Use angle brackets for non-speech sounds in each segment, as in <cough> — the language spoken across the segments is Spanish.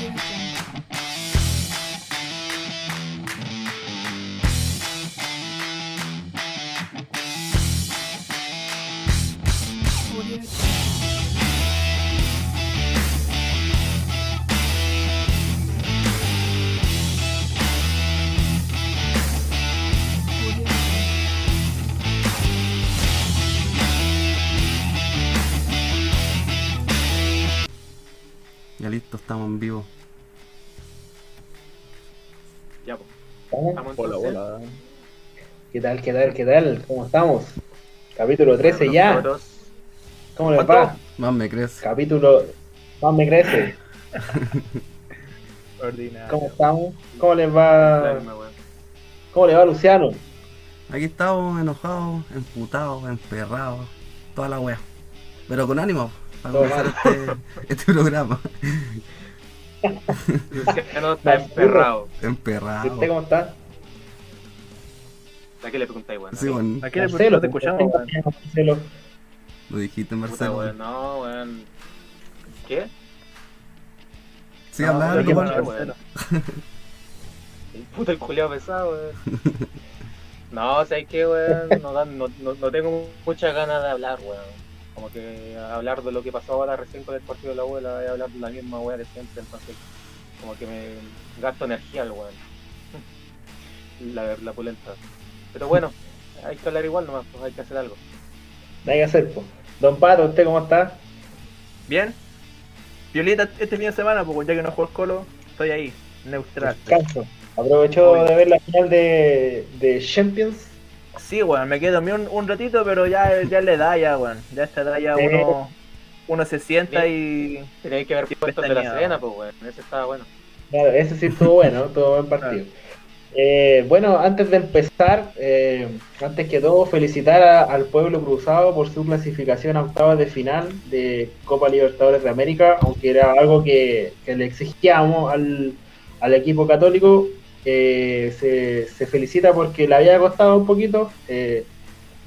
Ya ¿Qué tal, qué tal, qué tal? ¿Cómo estamos? Capítulo 13 Los ya. ¿Cómo les ¿Cuánto? va? Más me crees. Capítulo... Más me crece. <laughs> Ordinario. ¿Cómo estamos? ¿Cómo les va? misma. ¿Cómo le va Luciano? Aquí estamos enojados, emputados, emperrados, toda la wea. Pero con ánimo, para Todo comenzar este, este programa. <laughs> Luciano está emperrado. ¿Y Emperrado. usted cómo está? ¿A qué le preguntáis, weón? Sí, bueno, ¿A qué le Marcelo, no te escuchamos, weón? Lo dijiste, Puta, Marcelo. weón, no, weón. ¿Qué? Sí, No, hablando, ¿qué weón. pasa, weón? El puto el culiao pesado, weón. <laughs> No, o sea, es que, weón, no, dan- no, no, no tengo muchas ganas de hablar, weón. Como que hablar de lo que pasó ahora recién con el partido de la abuela es hablar de la misma weá de siempre, entonces como que me gasto energía el weón. <laughs> La, la pulenta. Pero bueno, hay que hablar igual nomás, pues hay que hacer algo. Nada que hacer, pues. Don Pato, ¿usted cómo está? ¿Bien? Violeta, este fin de semana, pues ya que no juego el colo, estoy ahí, neutral. Descanso. ¿Aprovechó de ver la final de, de Champions? Sí, weón, me quedo dormido un, un ratito, pero ya, ya le da ya, weón. Ya esta edad ya uno, uno se sienta y... Tenéis que ver puestos de la. Serena, pues weón, ese estaba bueno. Claro, ese sí estuvo bueno, estuvo buen partido. Eh, bueno, antes de empezar, eh, antes que todo, felicitar a- al pueblo cruzado por su clasificación a octavas de final de Copa Libertadores de América, aunque era algo que, le exigíamos al, al equipo católico. eh, se, se felicita porque le había costado un poquito, eh,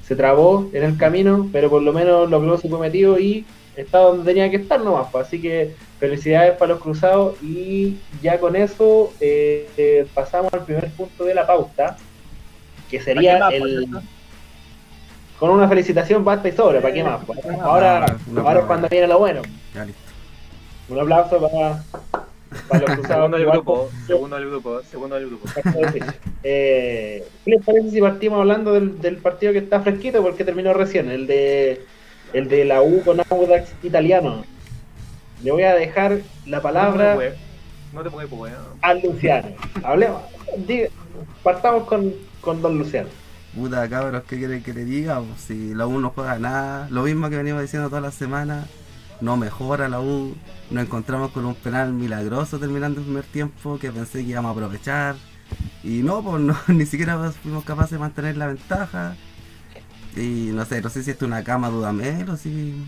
se trabó en el camino, pero por lo menos logró su cometido y está donde tenía que estar nomás. pues. Así que felicidades para los cruzados y ya con eso eh, eh, pasamos al primer punto de la pauta, que ¿Para qué sería el... Con una felicitación basta y sobra, ¿para qué más? pues? Ahora, es cuando viene lo bueno. Ya listo. Un aplauso para, para <laughs> los cruzados. Segundo del grupo, segundo del grupo, segundo del grupo. Eh, ¿Qué les parece si partimos hablando del, del partido que está fresquito? Porque terminó recién, el de el de la U con Audax italiano. Le voy a dejar la palabra No te a Luciano. Hablemos, diga- partamos con, con don Luciano. Puta cabros, ¿qué quieren que le diga? Pues si la U no juega nada, lo mismo que venimos diciendo todas las semanas, no mejora la U, nos encontramos con un penal milagroso terminando el primer tiempo que pensé que íbamos a aprovechar y no, pues no, <laughs> ni siquiera fuimos capaces de mantener la ventaja y no sé, no sé si esto es una cama Dudamel o si...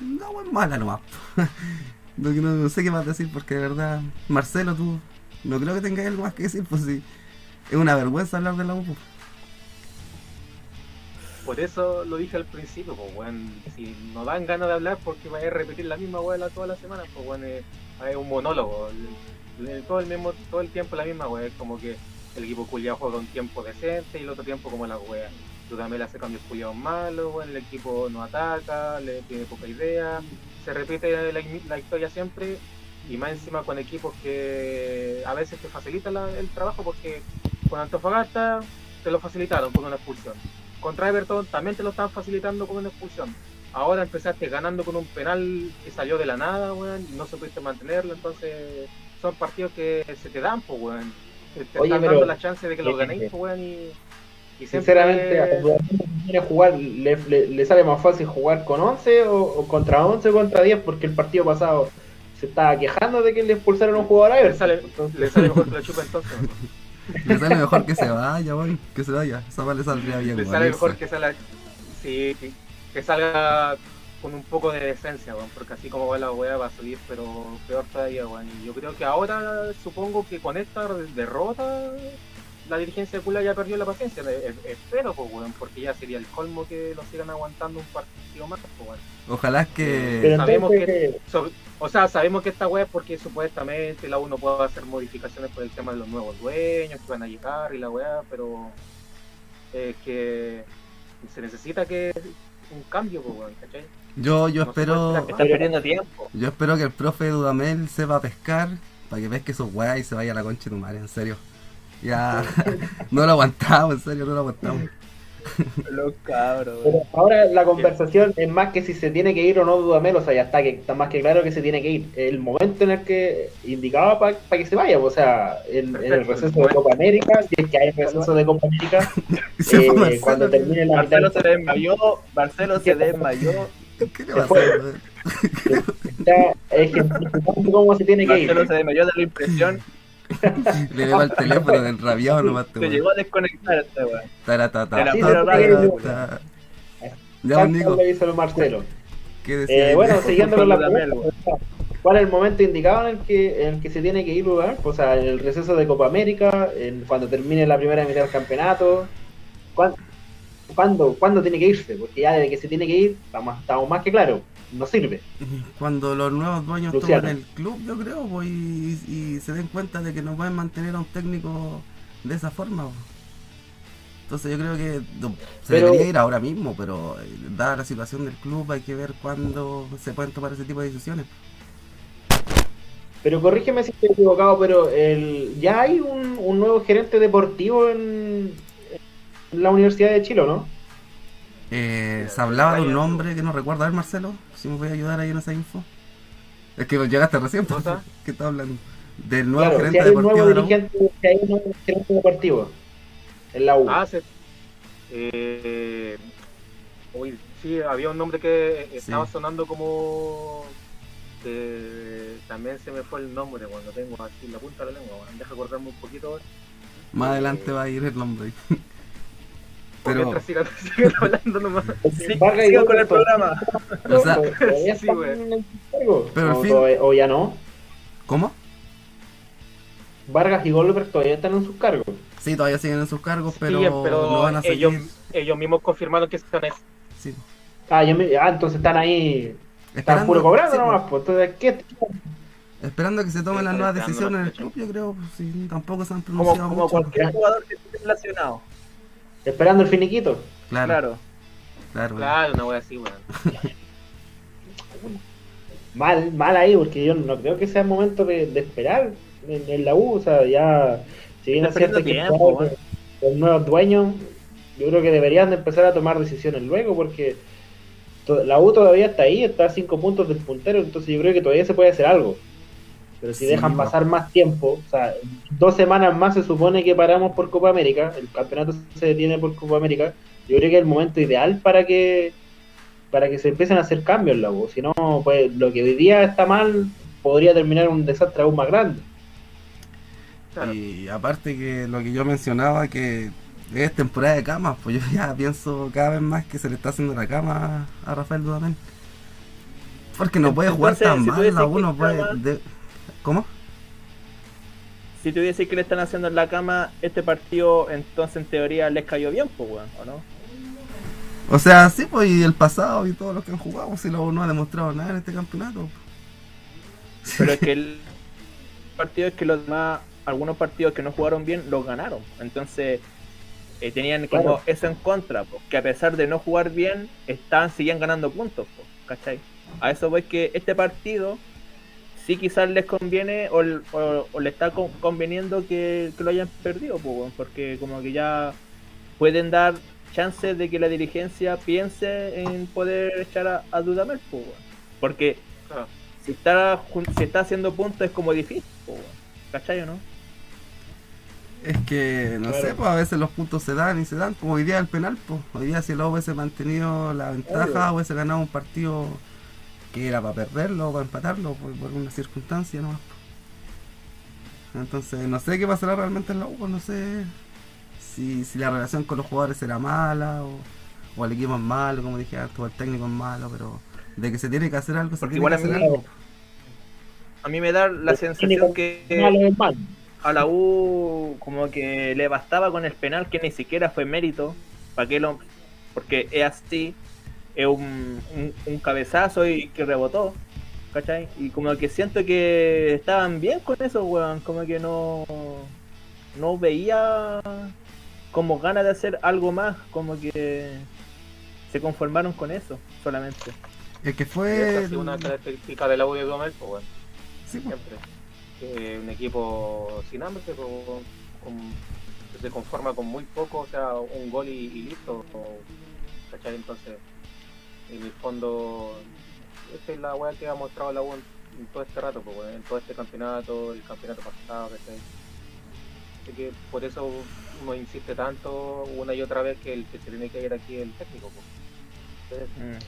No, es mala nomás. <laughs> no, sé qué más decir porque de verdad, Marcelo, tú no creo que tengas algo más que decir, pues sí, es una vergüenza hablar de la U. pues. Por eso lo dije al principio, pues weón, si no dan ganas de hablar porque vaya a repetir la misma weá toda la semana, pues weón, es, un monólogo. Todo el mismo, todo el tiempo la misma weá, es como que el equipo culiado juega un tiempo decente y el otro tiempo como la weá. Dudamel hace cambios culiados malos, weón, el equipo no ataca, le tiene poca idea, se repite la, la historia siempre y más encima con equipos que a veces te facilitan la- el trabajo porque con Antofagasta te lo facilitaron con una expulsión. Contra Everton también te lo estaban facilitando con una expulsión. Ahora empezaste ganando con un penal que salió de la nada, weón, y no supiste mantenerlo, entonces son partidos que se te dan, pues, weón. Te, te Oye, están dando la chance de que lo eh, ganéis, pues, weón, y, y siempre... Sinceramente, quiere jugar, le, le- le sale más fácil jugar con 11 o, o contra 11 o contra 10 porque el partido pasado se estaba quejando de que le expulsaron a un jugador a le sale, Entonces, le sale mejor <laughs> que la chupa entonces. Le sale mejor que se vaya, weón. Que se vaya. Esa vale saldría bien, Le sale mejor que salga, sí, sí, que salga con un poco de decencia, porque así como va la weá va a subir, pero peor todavía, weón. Y yo creo que ahora, supongo que con esta derrota, la dirigencia de Cula ya perdió la paciencia. Eh, eh, espero, pues, weón, porque ya sería el colmo que lo sigan aguantando un partido más, pues, weón. Ojalá que. Pero sabemos So- o sea, sabemos que esta web es porque supuestamente la uno puede hacer modificaciones por el tema de los nuevos dueños que van a llegar y la weá, pero es que se necesita que un cambio, pues, weón, ¿cachai? Yo, yo No espero. Está perdiendo tiempo. Yo espero que el profe Dudamel sepa pescar para que pesque sus weas y se vaya a la concha de tu madre, en serio. Ya <laughs> no lo aguantamos, en serio, no lo aguantamos. Los cabros. Pero ahora la conversación es más que si se tiene que ir o no Dudamel, o sea, ya está, que, está más que claro que se tiene que ir. El momento en el que indicaba para que se vaya, o sea, en, en el receso de. Copa América, si es que hay receso de Copa América, <laughs> eh, Marcelo, cuando ¿qué- termine la mitad Marcelo se desmayó, Marcelo se desmayó, ¿Qué le va a hacer, está ejemplificando cómo se tiene que ir. Marcelo se desmayó de la impresión, <laughs> Le veo al teléfono del rabiado nomás te llegó a desconectar este weón. Taratata. Ya, Nico, Marcelo. ¿qué decía? Eh, bueno, <laughs> siguiendo con la pregunta, ¿cuál es el momento indicado en el que, en el que se tiene que ir Dudamel? O sea, en el receso de Copa América, en, cuando termine la primera mitad del campeonato. ¿Cuándo, cuándo, cuándo tiene que irse? Porque ya desde que se tiene que ir, estamos, estamos más que claro, no sirve. Cuando los nuevos dueños Luciano. tomen el club, yo creo, pues, y, y se den cuenta de que no pueden mantener a un técnico de esa forma. pues. Entonces yo creo que se Pero- debería ir ahora mismo, pero eh, dada la situación del club hay que ver cuándo se pueden tomar ese tipo de decisiones. Pero corrígeme si estoy equivocado, pero el, ya hay un, un nuevo gerente deportivo en la Universidad de Chile, ¿o ¿no? Eh, se hablaba de un nombre que no recuerdo. A ver, Marcelo, si me voy a ayudar ahí en esa info. Es que llegaste recién, pues, ¿Cosa? <laughs> ¿qué estás hablando? Del nuevo Claro, si gerente un deportivo nuevo de la U. dirigente, si hay un nuevo gerente deportivo en la U. Ah, se, eh, uy, sí, había un nombre que estaba Sí. sonando como que también se me fue el nombre cuando tengo aquí en la punta de la lengua. Bueno, deja acordarme un poquito. Más adelante va a ir el nombre. <laughs> Pero... Mientras sigan, <laughs> sigan hablando nomás. Sí, Vargas y sigo con el programa. <laughs> o sea, ¿Todavía Sí, güey. Pero o, fin- todavía- o ya no. ¿cómo? Vargas y Goldberg todavía están en sus cargos. Sí, todavía siguen en sus cargos, pero, Sí, pero no van a seguir. ellos, ellos mismos confirmaron que están Sí. Ah, yo me- ah, entonces están ahí. Están Esperando, puro cobrando sí, nomás. Pues, entonces, ¿qué? esperando que se tomen las nuevas decisiones en el la club, yo creo. pues, sí, tampoco se han Como, pronunciado como mucho. cualquier jugador que esté relacionado. Esperando el finiquito. Claro, Claro. claro. Claro, una wea así, weón. <laughs> Mal, mal ahí, porque yo no creo que sea momento de, de esperar en, en la U. O sea, ya. Si bien es cierto que los- los nuevos dueños, yo creo que deberían de empezar a tomar decisiones luego, porque la U todavía está ahí, está a 5 puntos del puntero, entonces yo creo que todavía se puede hacer algo. Pero si Sí, dejan pasar más tiempo, o sea, dos semanas más se supone que paramos por Copa América, el campeonato se detiene por Copa América, yo creo que es el momento ideal para que para que se empiecen a hacer cambios en la U. Si no, pues lo que hoy día está mal podría terminar en un desastre aún más grande. Claro. Y aparte que lo que yo mencionaba, que es temporada de camas, pues yo <laughs> ya pienso cada vez más que se le está haciendo la cama a Rafael Dudamel. Porque no puede jugar tan si mal, la uno puede... mal- de- ¿Cómo? Si tuviese que le están haciendo en la cama este partido, entonces en teoría les cayó bien, pues, weón, ¿o no? O sea, sí, pues y el pasado y todos los que han jugado, si la U no ha demostrado nada en este campeonato. Pero es <laughs> que el partido es que los demás, algunos partidos que no jugaron bien, los ganaron. Entonces, eh, tenían como Claro. eso en contra, pues, que a pesar de no jugar bien, estaban, seguían ganando puntos, pues, ¿cachai? A eso voy que este partido sí quizás les conviene o, o, o le está con- conveniendo que, que lo hayan perdido, pues, porque como que ya pueden dar chances de que la dirigencia piense en poder echar a, a Dudamel, pues, porque si está, si está haciendo puntos es como difícil, pues. ¿cachai o no? Es que, no Claro. sé, pues a veces los puntos se dan y se dan, como hoy día el penal, pues. Hoy día si U hubiese mantenido la ventaja, Claro. hubiese ganado un partido que era para perderlo o para empatarlo, pues, por una circunstancia nomás. Entonces, no sé qué pasará realmente en la U, no sé si, si la relación con los jugadores era mala o, o el equipo es malo, como dije antes, o el técnico es malo, pero de que se tiene que hacer algo, se Porque tiene que hacer mí- algo. A mí me da la sensación que... A la U como que le bastaba con el penal que ni siquiera fue mérito. ¿Para qué lo.? Porque es así, es un, un, un cabezazo y que rebotó. ¿Cachai? Y como que siento que estaban bien con eso, weón. Como que no. No veía como ganas de hacer algo más. Como que se conformaron con eso solamente. El que Esa fue. ha sido una característica de la U de Dudamel, pues bueno, Sí, pues. siempre. Un equipo sin hambre, pero con- que se conforma con muy poco, o sea, un gol y, y listo. o- ¿Cachai? Entonces, en el fondo, esta es la weá que ha mostrado la U en, todo este rato, pues, en todo este campeonato, el campeonato pasado, ¿cachai? Así que por eso uno insiste tanto una y otra vez que el que se tiene que ir aquí es el técnico. Pues. Entonces,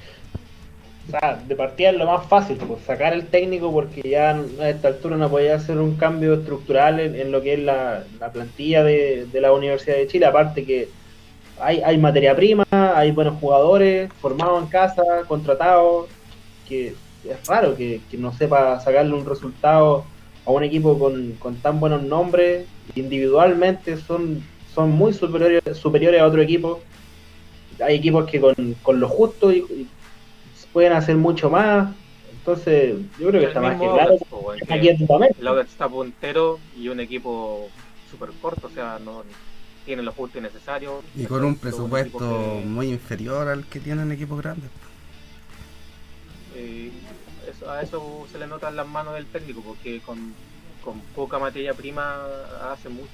O sea, de partida es lo más fácil, pues sacar el técnico porque ya a esta altura no podía hacer un cambio estructural en, en lo que es la, la plantilla de, de la Universidad de Chile, aparte que hay, hay materia prima, hay buenos jugadores formados en casa, contratados, que es raro que, que no sepa sacarle un resultado a un equipo con, con tan buenos nombres, individualmente son, son muy superiores, superiores a otro equipo. Hay equipos que con, con lo justo y- y pueden hacer mucho más. Entonces, yo creo que está más que claro. Pues, que- Aquí en está puntero y un equipo súper corto, o sea, no tiene los puntos necesarios. Y con un presupuesto que, muy inferior al que tienen equipos grandes. eh, eso- a eso se le nota en las manos del técnico, porque con, con poca materia prima hace mucho.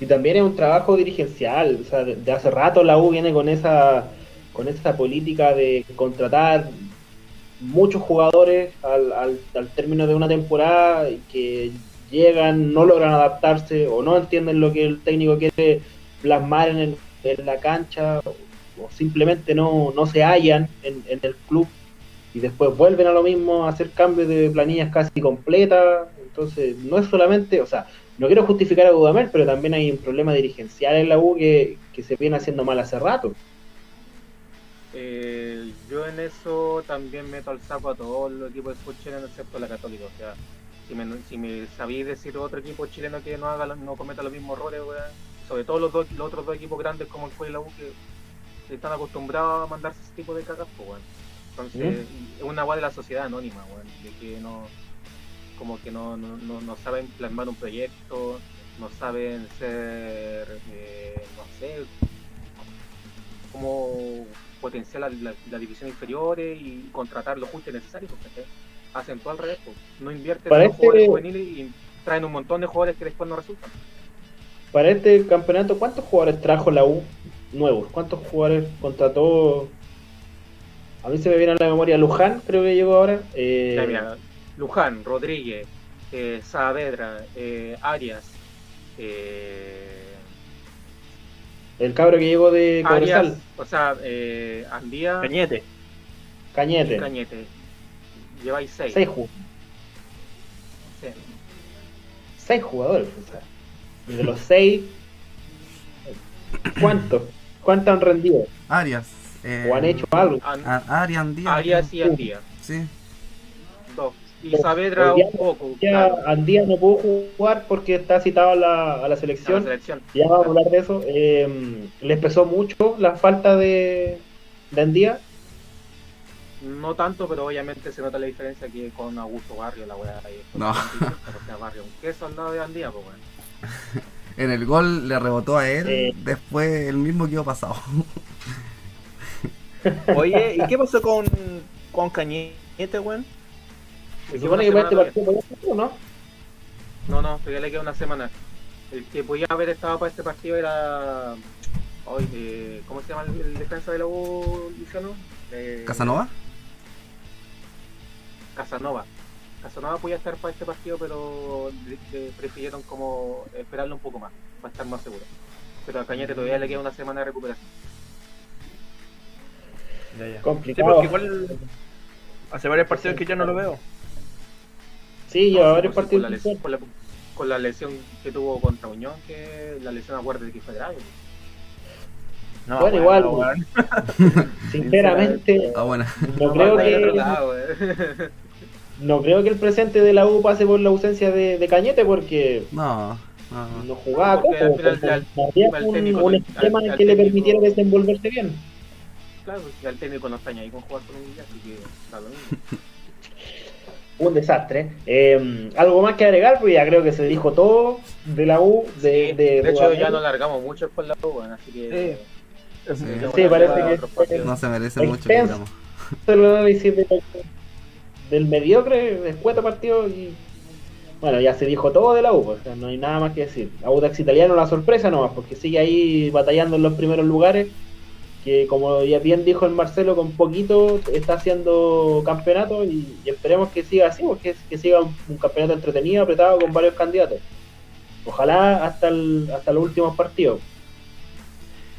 Y también es un trabajo dirigencial. O sea, de, de hace rato la U viene con esa, con esa política de contratar muchos jugadores al, al, al término de una temporada y que llegan, no logran adaptarse o no entienden lo que el técnico quiere plasmar en, el- en la cancha o simplemente no, no se hallan en, en el club y después vuelven a lo mismo a hacer cambios de planillas casi completas. Entonces, no es solamente, o sea, no quiero justificar a Dudamel, pero también hay un problema dirigencial en la U que, que se viene haciendo mal hace rato. Eh, yo en eso también meto al saco a todos los equipos de excepto la Católica. O sea, si me, si me sabéis decir otro equipo chileno que no haga no cometa los mismos errores, weón, sobre todo los, dos, los otros dos equipos grandes como el fue la U que, están acostumbrados a mandarse ese tipo de cagas, pues, weón. Entonces, es una weá de la sociedad anónima, weón, de que no, como que no, no, no, no saben plasmar un proyecto, no saben ser, eh, no sé, como potenciar la, la, la división inferiores y contratar lo justo y necesario, porque hacen todo al revés, pues. no invierten en los Parece- jugadores juveniles y traen un montón de jugadores que después no resultan. Para este campeonato, ¿cuántos jugadores trajo la U nuevos? ¿Cuántos jugadores contrató? A mí se me viene a la memoria Luján, creo que llegó ahora. Eh, Ya, mira, Luján, Rodríguez, eh, Saavedra, eh, Arias, eh, el cabro que llegó de Arias, Cobresal, o sea, eh, Andía Cañete. Cañete. Cañete. Lleváis seis. Seis, ju- Sí. seis jugadores. O sea, y de los seis, ¿cuántos? ¿Cuántos han rendido? Arias. eh, ¿O han hecho algo? An- a- Arias Andía. Arias y Andía. Sí. Dos. Y. Saavedra un poco. Ya claro, Andía no pudo jugar porque está citado a la, a la a la selección. selección. Ya vamos a hablar de eso. Eh, les pesó mucho la falta de, de Andía. No tanto, pero obviamente se nota la diferencia que con Augusto Barrio, la weá ahí. No. Porque a Barrio, un queso al lado de Andía, pues bueno. <laughs> En el gol le rebotó a él. Eh. Después el mismo quedó pasado. <laughs> Oye, ¿y qué pasó con, con Cañete, weón? Se supone que para este partido podía ¿no? No, no, todavía le queda una semana. El que podía haber estado para este partido era. Eh, ¿Cómo se llama el, el defensa de la U, Luciano? Eh, ¿Casanova? Casanova. Casanova podía estar para este partido, pero prefirieron como esperarlo un poco más, para estar más seguro. Pero a Cañete todavía le queda una semana de recuperación. Ya, ya. Complicado. igual hace varios partidos que yo no lo veo. Sí, lleva No, varios con, partidos. la lesión, con, la, con la lesión que tuvo contra Unión, que la lesión acuérdate que fue grave. No, Bueno, igual. Sinceramente, <laughs> Ah, bueno. no creo que. lado, eh. <laughs> no creo que el presente de la U pase por la ausencia de, de Cañete porque No, no. no jugaba Porque al como, al- al un, un esquema al- al que le técnico- permitiera desenvolverse bien. Claro, ya el técnico no está ahí con jugar con un día, así que da lo mismo. <laughs> Un desastre. Eh, algo más que agregar, pues ya creo que se dijo todo de la U. De, Sí, de, de hecho, ya no largamos mucho con la U, bueno, así que. Sí. Sí. Sí, parece que-. No se merece mucho, el análisis de- <laughs> del mediocre, después partido y bueno, ya se dijo todo de la U, pues, o sea, no hay nada más que decir. Audax Italiano la sorpresa nomás, porque sigue ahí batallando en los primeros lugares, que como ya bien dijo el Marcelo, con poquito está haciendo campeonato y, y esperemos que siga así, porque que siga un, un campeonato entretenido, apretado con varios candidatos. Ojalá hasta el, hasta los últimos partidos.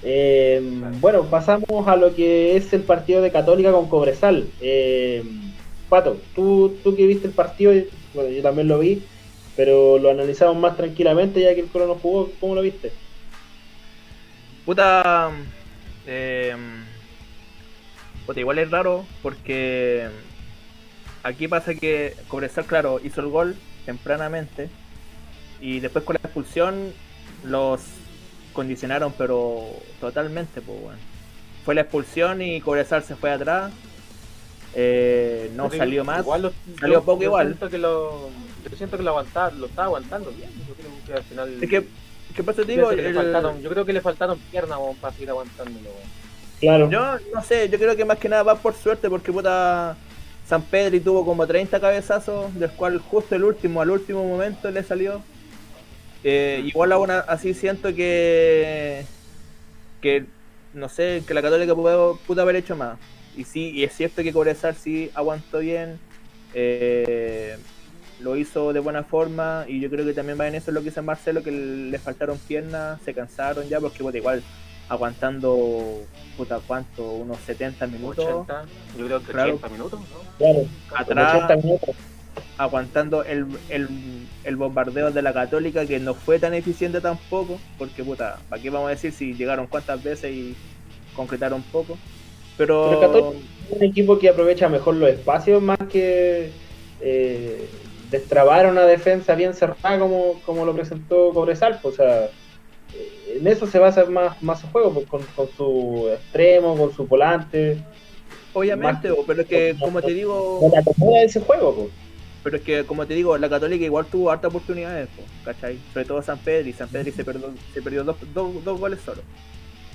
Eh, bueno, pasamos a lo que es el partido de Católica con Cobresal. Eh, Pato, tú, tú que viste el partido, bueno, yo también lo vi, pero lo analizamos más tranquilamente ya que el Colo no jugó. ¿Cómo lo viste? Puta. eh, puta, igual es raro porque aquí pasa que Cobresal, claro, hizo el gol tempranamente y después con la expulsión los condicionaron, pero totalmente, pues bueno. Fue la expulsión y Cobresal se fue atrás. Eh, no salió más. Igual lo- salió yo- poco yo igual. Siento que lo, yo siento que lo, aguantaba, lo estaba aguantando bien. Yo creo que al final. Es que, ¿qué pasa? Digo, el- faltaron- yo creo que le faltaron piernas para seguir aguantándolo. Claro. Yo no sé, yo creo que más que nada va por suerte porque puta San Pedri tuvo como 30 cabezazos, del cual justo el último, al último momento le salió. Eh, igual aún así siento que que no sé, que la Católica pudo, pudo haber hecho más. Y sí, y es cierto que Cobresal sí aguantó bien, eh, lo hizo de buena forma y yo creo que también va en eso lo que hizo Marcelo, que le faltaron piernas, se cansaron ya, porque puta, igual aguantando, puta, ¿cuánto? Unos 70 minutos, 80, yo creo que Claro. 80 minutos, ¿no? Claro. Atrás. 80 minutos. aguantando el, el, el bombardeo de la Católica, que no fue tan eficiente tampoco, porque puta, ¿para qué vamos a decir si llegaron cuántas veces y concretaron poco? Pero, Pero Católica- un equipo que aprovecha mejor los espacios más que eh, destrabar una defensa bien cerrada como, como lo presentó Cobresal. pues, O sea, en eso se basa más, más su juego, pues, con, con su extremo, con su volante. obviamente, pero es que como te digo, No le acomoda ese juego. pues. pero es que como te digo, la Católica igual tuvo harta oportunidades, po, ¿cachai? Sobre todo San Pedro y San Pedro se perdió, se perdió dos, dos, dos goles solo,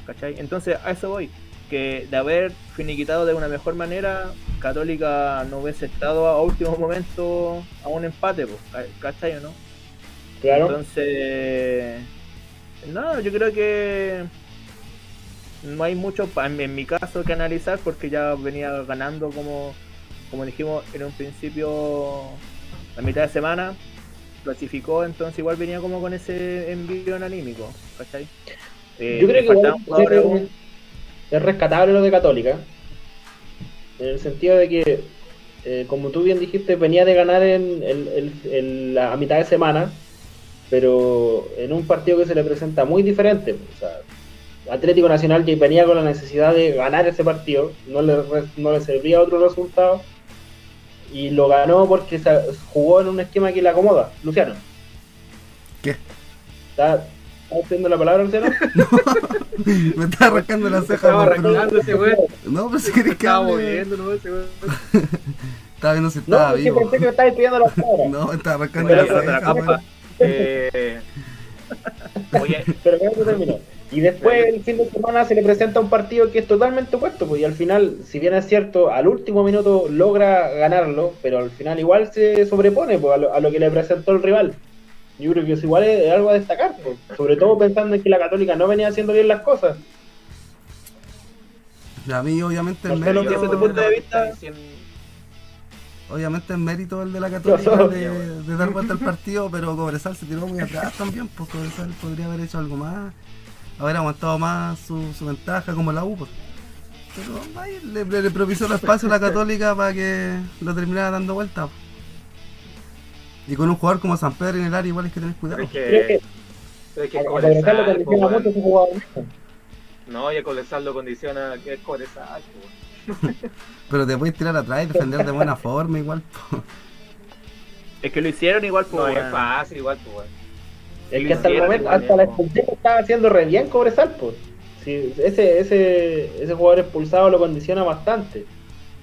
¿cachai? Entonces a eso voy, que de haber finiquitado de una mejor manera, Católica no hubiese estado a último momento a un empate, po, ¿cachai o no? Claro. Entonces, no, yo creo que no hay mucho, en, mi caso, que analizar porque ya venía ganando como, como dijimos en un principio, la mitad de semana, clasificó, entonces igual venía como con ese envío anímico, ¿cachai? Eh, Yo creo le que igual es, rescatable lo de Católica. En el sentido de que, eh, como tú bien dijiste, venía de ganar en, la, a mitad de semana, pero en un partido que se le presenta muy diferente. O sea, Atlético Nacional ya venía con la necesidad de ganar ese partido, no le, no le servía otro resultado, y lo ganó porque se- jugó en un esquema que le acomoda. Luciano. ¿Qué? ¿Está, está haciendo la palabra, Luciano? <laughs> <laughs> Me está arrancando la ceja. Estaba arrancando ese weón. No, pero si querés que Estaba moviendo, ¿no? Ese weón. <laughs> Estaba viendo si No, estaba es que vivo. pensé que me estabas pidiendo la palabra. No, me está arrancando Pero- la ceja. Eh, oye, Pero terminó. Y después el fin de semana se le presenta un partido que es totalmente opuesto, pues y al final, si bien es cierto, al último minuto logra ganarlo, pero al final igual se sobrepone pues, a, lo, a lo que le presentó el rival. Yo creo que eso igual es, es algo a destacar, pues, sobre todo pensando en que la Católica no venía haciendo bien las cosas. Y a mí, obviamente, el mérito. desde tu punto de vista- Obviamente es mérito el de la Católica de, de dar vuelta al partido, pero Cobresal se tiró muy atrás también, pues Cobresal podría haber hecho algo más, haber aguantado más su, su ventaja como la U. pues. Pero ay, le, le- le propició el espacio a la Católica para que lo terminara dando vuelta. pues. Y con un jugador como San Pedro en el área igual es que tener cuidado. Es que, es que Cobresal. No, y a Cobresal lo condiciona que es Cobresal. <laughs> Pero te puedes tirar atrás y defender de buena forma igual. po. Es que lo hicieron igual, pues, No es fácil igual, pues, weón. Es que hasta el momento, hasta la expulsión estaba haciendo re bien Cobresal, pues. Sí, ese, ese, ese jugador expulsado lo condiciona bastante.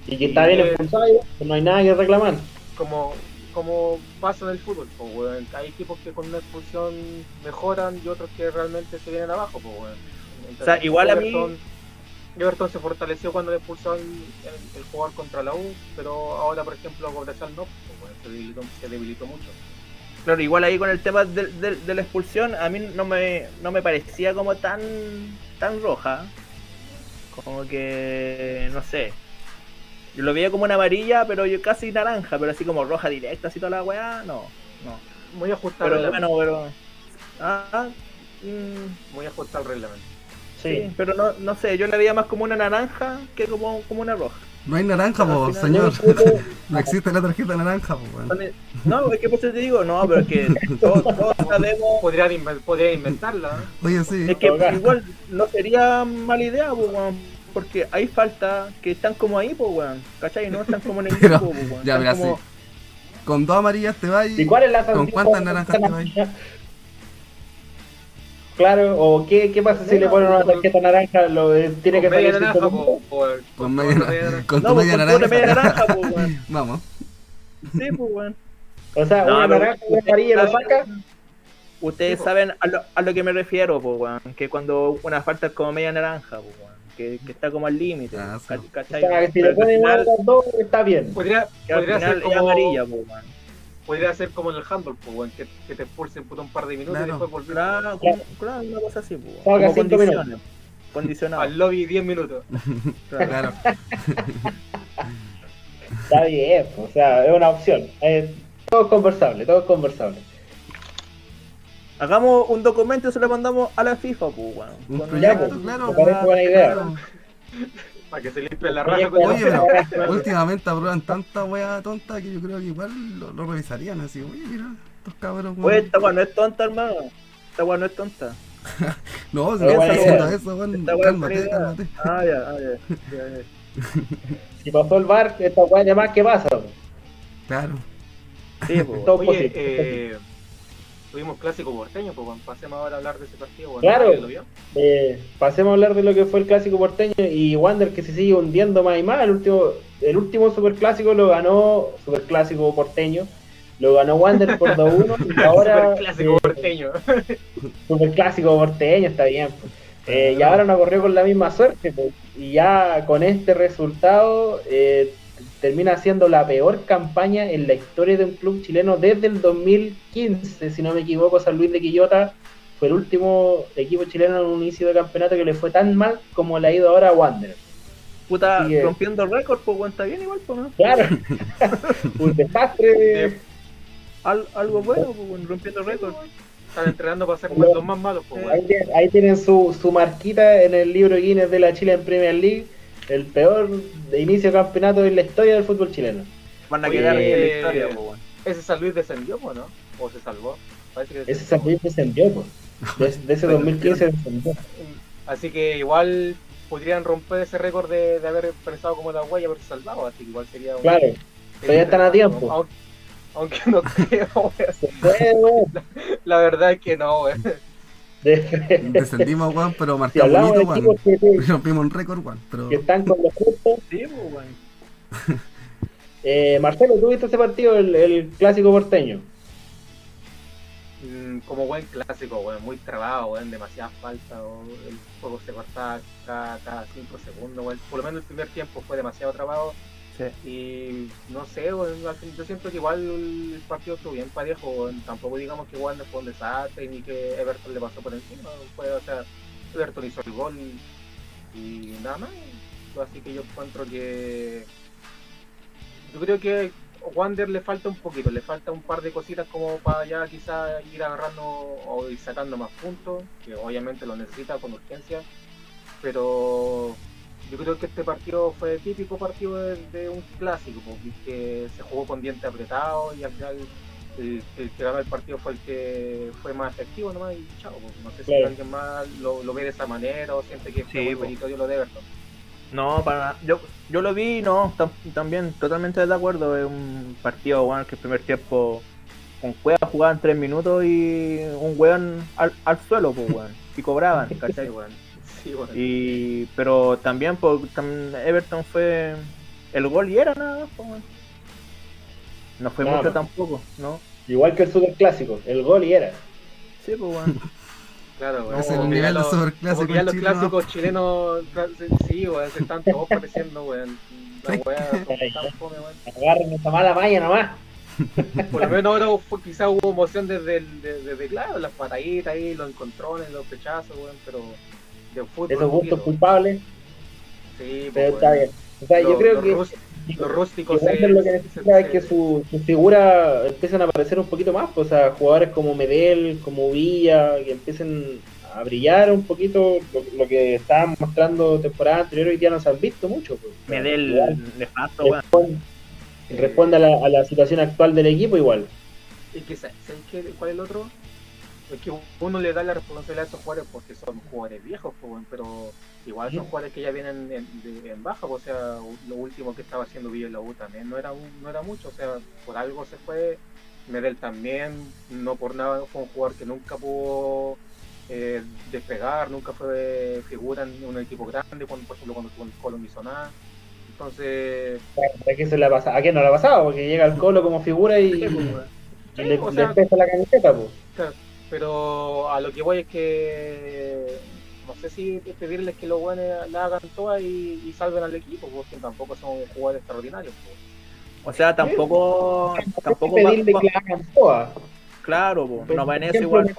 Y que está bien expulsado, pues no hay nada que reclamar. como, como pasa en el fútbol, pues, weón. Hay equipos que con una expulsión mejoran y otros que realmente se vienen abajo, pues, weón. O sea, igual a mí- Everton- Everton se fortaleció cuando le expulsaron el, el jugador contra la U, pero ahora, por ejemplo, Cobresal no, pues, weón, se, debilitó, se debilitó mucho. Claro, igual ahí con el tema del- del- de, la expulsión, a mí no me, no me parecía como tan, tan roja. Como que, no sé. Yo lo veía como una amarilla, pero yo casi naranja, pero así como roja directa, así toda la weá, no, no. Muy ajustado Pero el reglamento. bueno, pero... Ah, mm, Muy ajustado el reglamento. sí, pero no, no sé, yo la veía más como una naranja que como, como una roja. No hay naranja, al po, final señor. No <laughs> existe la tarjeta naranja, po, weón. No, es que por eso te digo, no, pero es que <laughs> todos, todos sabemos... Podrían, inven- podrían inventarla, ¿eh? Oye, sí. Es que igual no sería mala idea, pues, weón. Porque hay falta que están como ahí, pues, weón. ¿Cachai? No están como en el <laughs> Pero, pues, weón. <laughs> ya, mira, como- sí. Con dos amarillas te vas ¿Y cuál es la ¿Con cuántas naranjas te vas? <laughs> Claro, o qué, qué pasa si le ponen una tarjeta naranja, lo, eh, tiene que salir naranja, po, Con media, naranja. con tu media con naranja. pura media naranja, pues, weón. Vamos. Sí, pues, weón. O sea, No, una naranja y una amarilla lo saca. Ustedes Sí, saben a lo, a lo que me refiero, pues, weón. Que cuando una falta es como media naranja, pues, weón. Que, que está como al límite, Ah, si Pero le al ponen final- dos, está bien. Podría, ser como amarilla, pues, podría ser como en el handball, po, que, que te expulsen por un par de minutos Claro. y después volver Claro, como- claro, una cosa así, Como. Condicionado. al lobby 10 minutos. <laughs> Claro. Está bien, o sea, es una opción. Eh, todo es conversable, todo es conversable. Hagamos un documento y se lo mandamos a la FIFA, pues, weón. Proyecto, pues, claro. me parece buena idea. claro. Para que se limpie la Oye, raja con Oye, pero últimamente aprueban tanta wea tonta que yo creo que igual lo, lo revisarían así. Oye, mira, estos cabros, Oye, weón. esta weón no es tonta, hermano. Esta weón no es tonta. <laughs> No, si Pero no bueno, estoy diciendo eso, weón. Cálmate, cálmate. Ah, ya, ah, ya. ya, ya. <laughs> Si pasó el bar, esta weá de más, ¿qué pasa? Claro. Sí, pues. Oye, eh, tuvimos clásico porteño, pues pasemos ahora a hablar de ese partido. Claro. ¿Nadie lo vio? Eh, pasemos a hablar de lo que fue el clásico porteño y Wander que se sigue hundiendo más y más. El último, el último superclásico lo ganó, superclásico porteño, lo ganó Wander por <laughs> 2-1 y ahora Super clásico eh, porteño. <laughs> superclásico porteño, está bien. pues. Eh, y ahora no corrió con la misma suerte pues. y ya con este resultado eh, termina siendo la peor campaña en la historia de un club chileno desde el 2015, si no me equivoco, San Luis de Quillota fue el último equipo chileno en un inicio de campeonato que le fue tan mal como le ha ido ahora a Wander. Puta, rompiendo récord, pues, weón, está bien igual, pues, ¿no? Claro, <laughs> <laughs> un desastre. de- Al- algo bueno, pues, rompiendo récord. Están entrenando para ser los más malos, pues Ahí weón. tienen, ahí tienen su, su marquita en el libro Guinness de la Chile en Premier League, el peor de inicio de campeonato en la historia del fútbol chileno. Van a Oye, quedar en la historia, pues, weón. Ese San Luis descendió, po, ¿no? O se salvó. Parece que Ese. San Luis descendió, pues. De, de ese <laughs> 2015 descendió. Así que igual podrían romper ese récord de, de haber pensado como la huella haberse salvado, así que igual sería un- Claro, todavía están a tiempo. Aunque, aunque no <laughs> creo, weón. la verdad es que no, weón. De- <laughs> Descendimos, weón, pero marcamos bonito, weón. <laughs> Rompimos un récord, weón. Pero que están con los puntos, Sí, pues, weón. <laughs> eh, Marcelo, ¿tú viste ese partido, el, el clásico porteño? Mm, Como buen clásico, weón, muy trabado, weón, demasiada falta, o el juego se cortaba cada, cada cinco segundos, weón. Por lo menos el primer tiempo fue demasiado trabado Y no sé, fin- yo siento que igual el partido estuvo bien parejo, tampoco digamos que Wander fue un desastre ni que Everton le pasó por encima, fue, o sea, Everton hizo el gol y nada más, así que yo encuentro que yo creo que Wander le falta un poquito, le falta un par de cositas como para ya quizá ir agarrando o ir sacando más puntos, que obviamente lo necesita con urgencia, pero yo creo que este partido fue el típico partido de, de un clásico, porque que se jugó con dientes apretados y al final el, el que ganó el partido fue el que fue más efectivo nomás y chao, pues, no sé si alguien más lo, lo ve de esa manera o siente que fue Sí, muy po. meritorio lo de Everton. No, para. Yo, yo lo vi, no, tam- también totalmente de acuerdo. Es un partido, weón, que el primer tiempo con Cueva jugaban tres minutos y un weón al, al suelo, pues, weón. Y cobraban, <laughs> ¿cachai? weón. <laughs> Sí. Y, pero también, pues, tam- Everton fue el gol y era nada más, pues. No fue Nada mucho más. tampoco, ¿no? Igual que el super clásico, el gol y era. Sí, pues, weón. <laughs> Claro. Es el nivel de los- superclásico Como que ya en los Chile, clásicos chilenos, sí, weón, se están todos pareciendo, weón. La weá, <laughs> tan fome, weón. Agarren esta mala maña nomás. Por lo menos ahora fue, quizás hubo emoción desde, el, desde, desde, claro, las pataditas ahí, los encontrones, los pechazos, weón, pero de fútbol. Esos gustos poquito. culpables, Sí, pero pues, está bien. O sea, yo creo que rúst- los rústicos lo que necesita es que su, su figura empiecen a aparecer un poquito más, pues, o sea, jugadores como Medel, como Villa, que empiecen a brillar un poquito lo, lo que estaban mostrando temporada anterior hoy día no se han visto mucho. Pues. Medel nefasto, responde, responde a, la, a la situación actual del equipo igual. Y que, ¿sabes qué? ¿Cuál es el otro? Es que uno le da la responsabilidad a esos jugadores porque son jugadores viejos, pues, pero igual son jugadores que ya vienen en, de- en baja, o sea, lo último que estaba haciendo Villa en la U también no era, un- no era mucho, o sea, por algo se fue. Medel también, no por nada fue un jugador que nunca pudo eh, despegar, nunca fue figura en un equipo grande, cuando, por ejemplo cuando estuvo en el Colo no hizo nada. Entonces, ¿A qué, se le ha pasado? ¿A qué no le ha pasado? Porque llega el colo como figura y, sí, pues, le, o le sea, pesa la camiseta. Pues. Claro, pero a lo que voy es que no sé si pedirles que los buenos la hagan todas y, y salven al equipo, porque tampoco son jugadores extraordinarios. pues. O sea, tampoco. tampoco va- pedirle va- que la hagan todas. claro, Pero, no va en eso igual.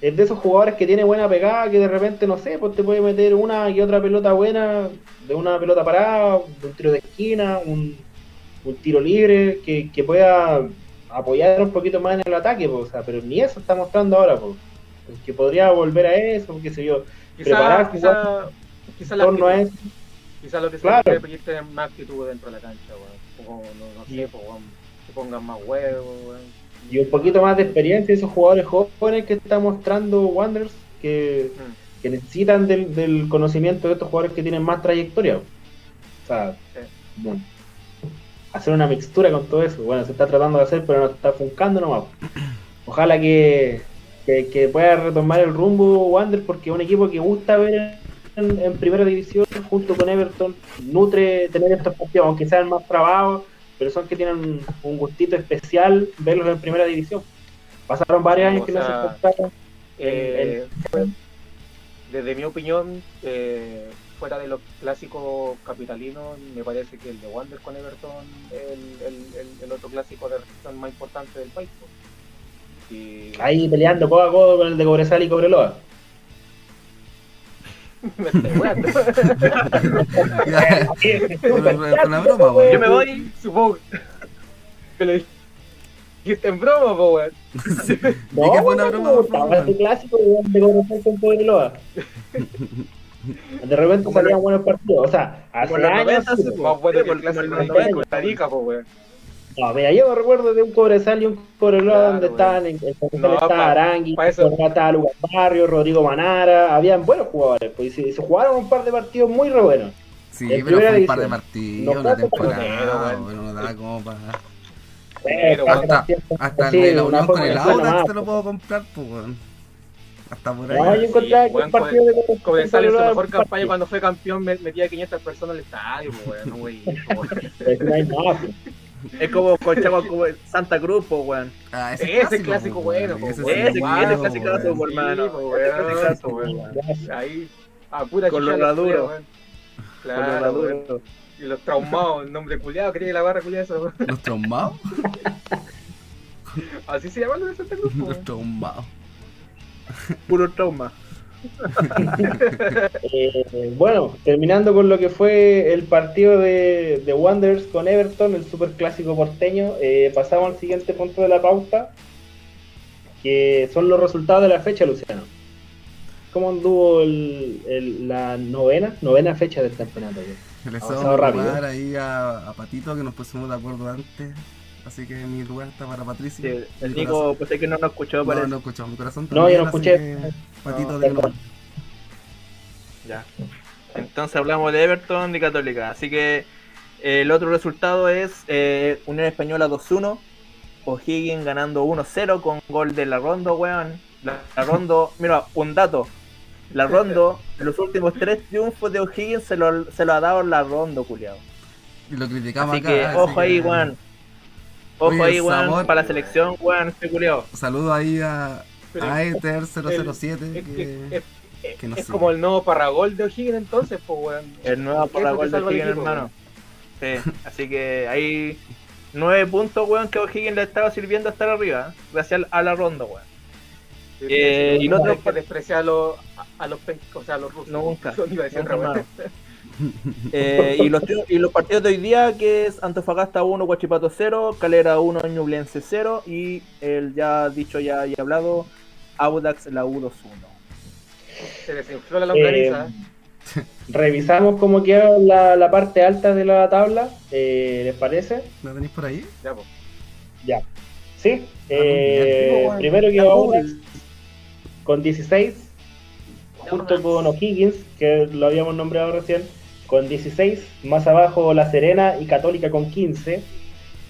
Es de esos jugadores que tiene buena pegada, que de repente, no sé, pues te puede meter una y otra pelota buena, de una pelota parada, de un tiro de esquina, un, un tiro libre, que, que pueda apoyar un poquito más en el ataque, pues, o sea, pero ni eso está mostrando ahora. Es que podría volver a eso, qué sé yo, Quizá, Preparar, quizá, quizá, la torno a eso. quizá lo que se Claro. puede pedir es más actitud dentro de la cancha, weón. No, no sé, que pongan más huevos, weón. Y un poquito más de experiencia esos jugadores jóvenes que está mostrando Wanderers, que, Mm. que necesitan del, del conocimiento de estos jugadores que tienen más trayectoria. O sea, Sí. bueno, hacer una mixtura con todo eso. Bueno, se está tratando de hacer, pero no está funcando nomás. <clears throat> Ojalá que, que, que pueda retomar el rumbo Wander, porque es un equipo que gusta ver en, en primera división junto con Everton. Nutre tener estos partidos, aunque sean más trabados, pero son que tienen un gustito especial verlos en primera división. Pasaron varios años o que no se encontraron. Eh, desde mi opinión, eh, fuera de los clásicos capitalinos, me parece que el de Wander con Everton es el, el, el, el otro clásico de región más importante del país. Y Ahí peleando codo a codo con el de Cobresal y Cobreloa. <laughs> me estoy una <laughs> broma, weón. Yo me voy. Supongo que lo dijiste en broma, po, weón. <laughs> Que fue una broma, Este clásico de de Cobresal con Cobreloa. De repente Como salían lo- buenos partidos. O sea, hace Como los años. 90, sí. Más bueno que el clásico el de 90, Costa Rica, po, weón. No, mira, yo me recuerdo de un Cobresal y un Cobreloa Claro, donde estaban en el Cobresal No, estaba Arangui, estaba Lucas Barrio, Rodrigo Manara, habían buenos jugadores, pues y se, se jugaron un par de partidos muy re buenos. Sí, En pero fue un par de partidos, una temporada, bueno, no da como para... Pero, Eh, hasta- partidos- Hasta el sí, de la Unión con el Audax te lo puedo comprar, pues, weón. Hasta por ahí. yo encontraba Sí, que buen partido de Cobresal Como sale su Cobreloa mejor un campaña partido. cuando fue campeón, me- metía 500 personas al estadio, po, weón. No, po. Pero no hay nada. Es como Colchagua como Santa Cruz, po, weón. Ah, Ese clásico pues, bueno, weón, po, ese Ese- ese clásico weón. era su hermano. Sí, po, weón. Ese clásico. Ahí, a pura Con los fue, weón. Con los Claro. Y los traumados, el nombre culiado, quería que la barra culiada eso. Los traumados. Así se llaman los de Santa Cruz, <laughs> po, Los traumados. <laughs> Puro trauma. <laughs> Eh, bueno, terminando con lo que fue el partido de, de Wanderers con Everton, el super clásico porteño, eh, pasamos al siguiente punto de la pauta, que son los resultados de la fecha, Luciano. ¿Cómo anduvo el, el- la novena, novena fecha del campeonato? Le rápido. ahí a, a Patito, que nos pusimos de acuerdo antes. Así que mi lugar está para Patricio. Sí, el Nico, corazón- pues es que no nos escuchó, No, parece. no escuchó, mi corazón No, yo no también, escuché. que, Patito, No, de nuevo. Ya. Entonces hablamos de Everton y Católica. Así que eh, el otro resultado es eh, Unión Española 2-1. O'Higgins ganando 1-0 con gol de la Rondo, weón. La, la Rondo, mira, un dato. La Rondo, los últimos tres triunfos de O'Higgins se lo, se lo ha dado la Rondo, culiado. Y lo criticamos Así acá. que así ojo ahí, que- weón. Ojo Oye, ahí, weón, sabor. para la selección, weón, este culiao. Saludo ahí a, a Ether 007. es, que- que- es- es- que no es sé. como el nuevo Paragol de O'Higgins entonces, pues weón. El nuevo Eso para te gol de O'Higgins, hermano. Sí, así que hay nueve puntos, weón, que O'Higgins le estaba sirviendo a estar arriba, ¿eh? gracias a la ronda, weón. Eh, y no hay que despreciar a los, a, los, o sea, a los rusos. Nunca, Yo iba a decir nunca. <laughs> Eh, y, los, y los partidos de hoy día, que es Antofagasta 1, Guachipato 0, Calera 1, Ñublense 0 y el ya dicho ya y hablado, Audax la U2-1. Se desinfló la longaniza. Eh, revisamos cómo queda la, la parte alta de la tabla, eh, ¿les parece? ¿Lo tenéis por ahí? Ya, pues. Ya. Sí. Ah, eh, bien. primero que Audax con 16, junto con O'Higgins, que lo habíamos nombrado recién, con 16. Más abajo La Serena y Católica con 15.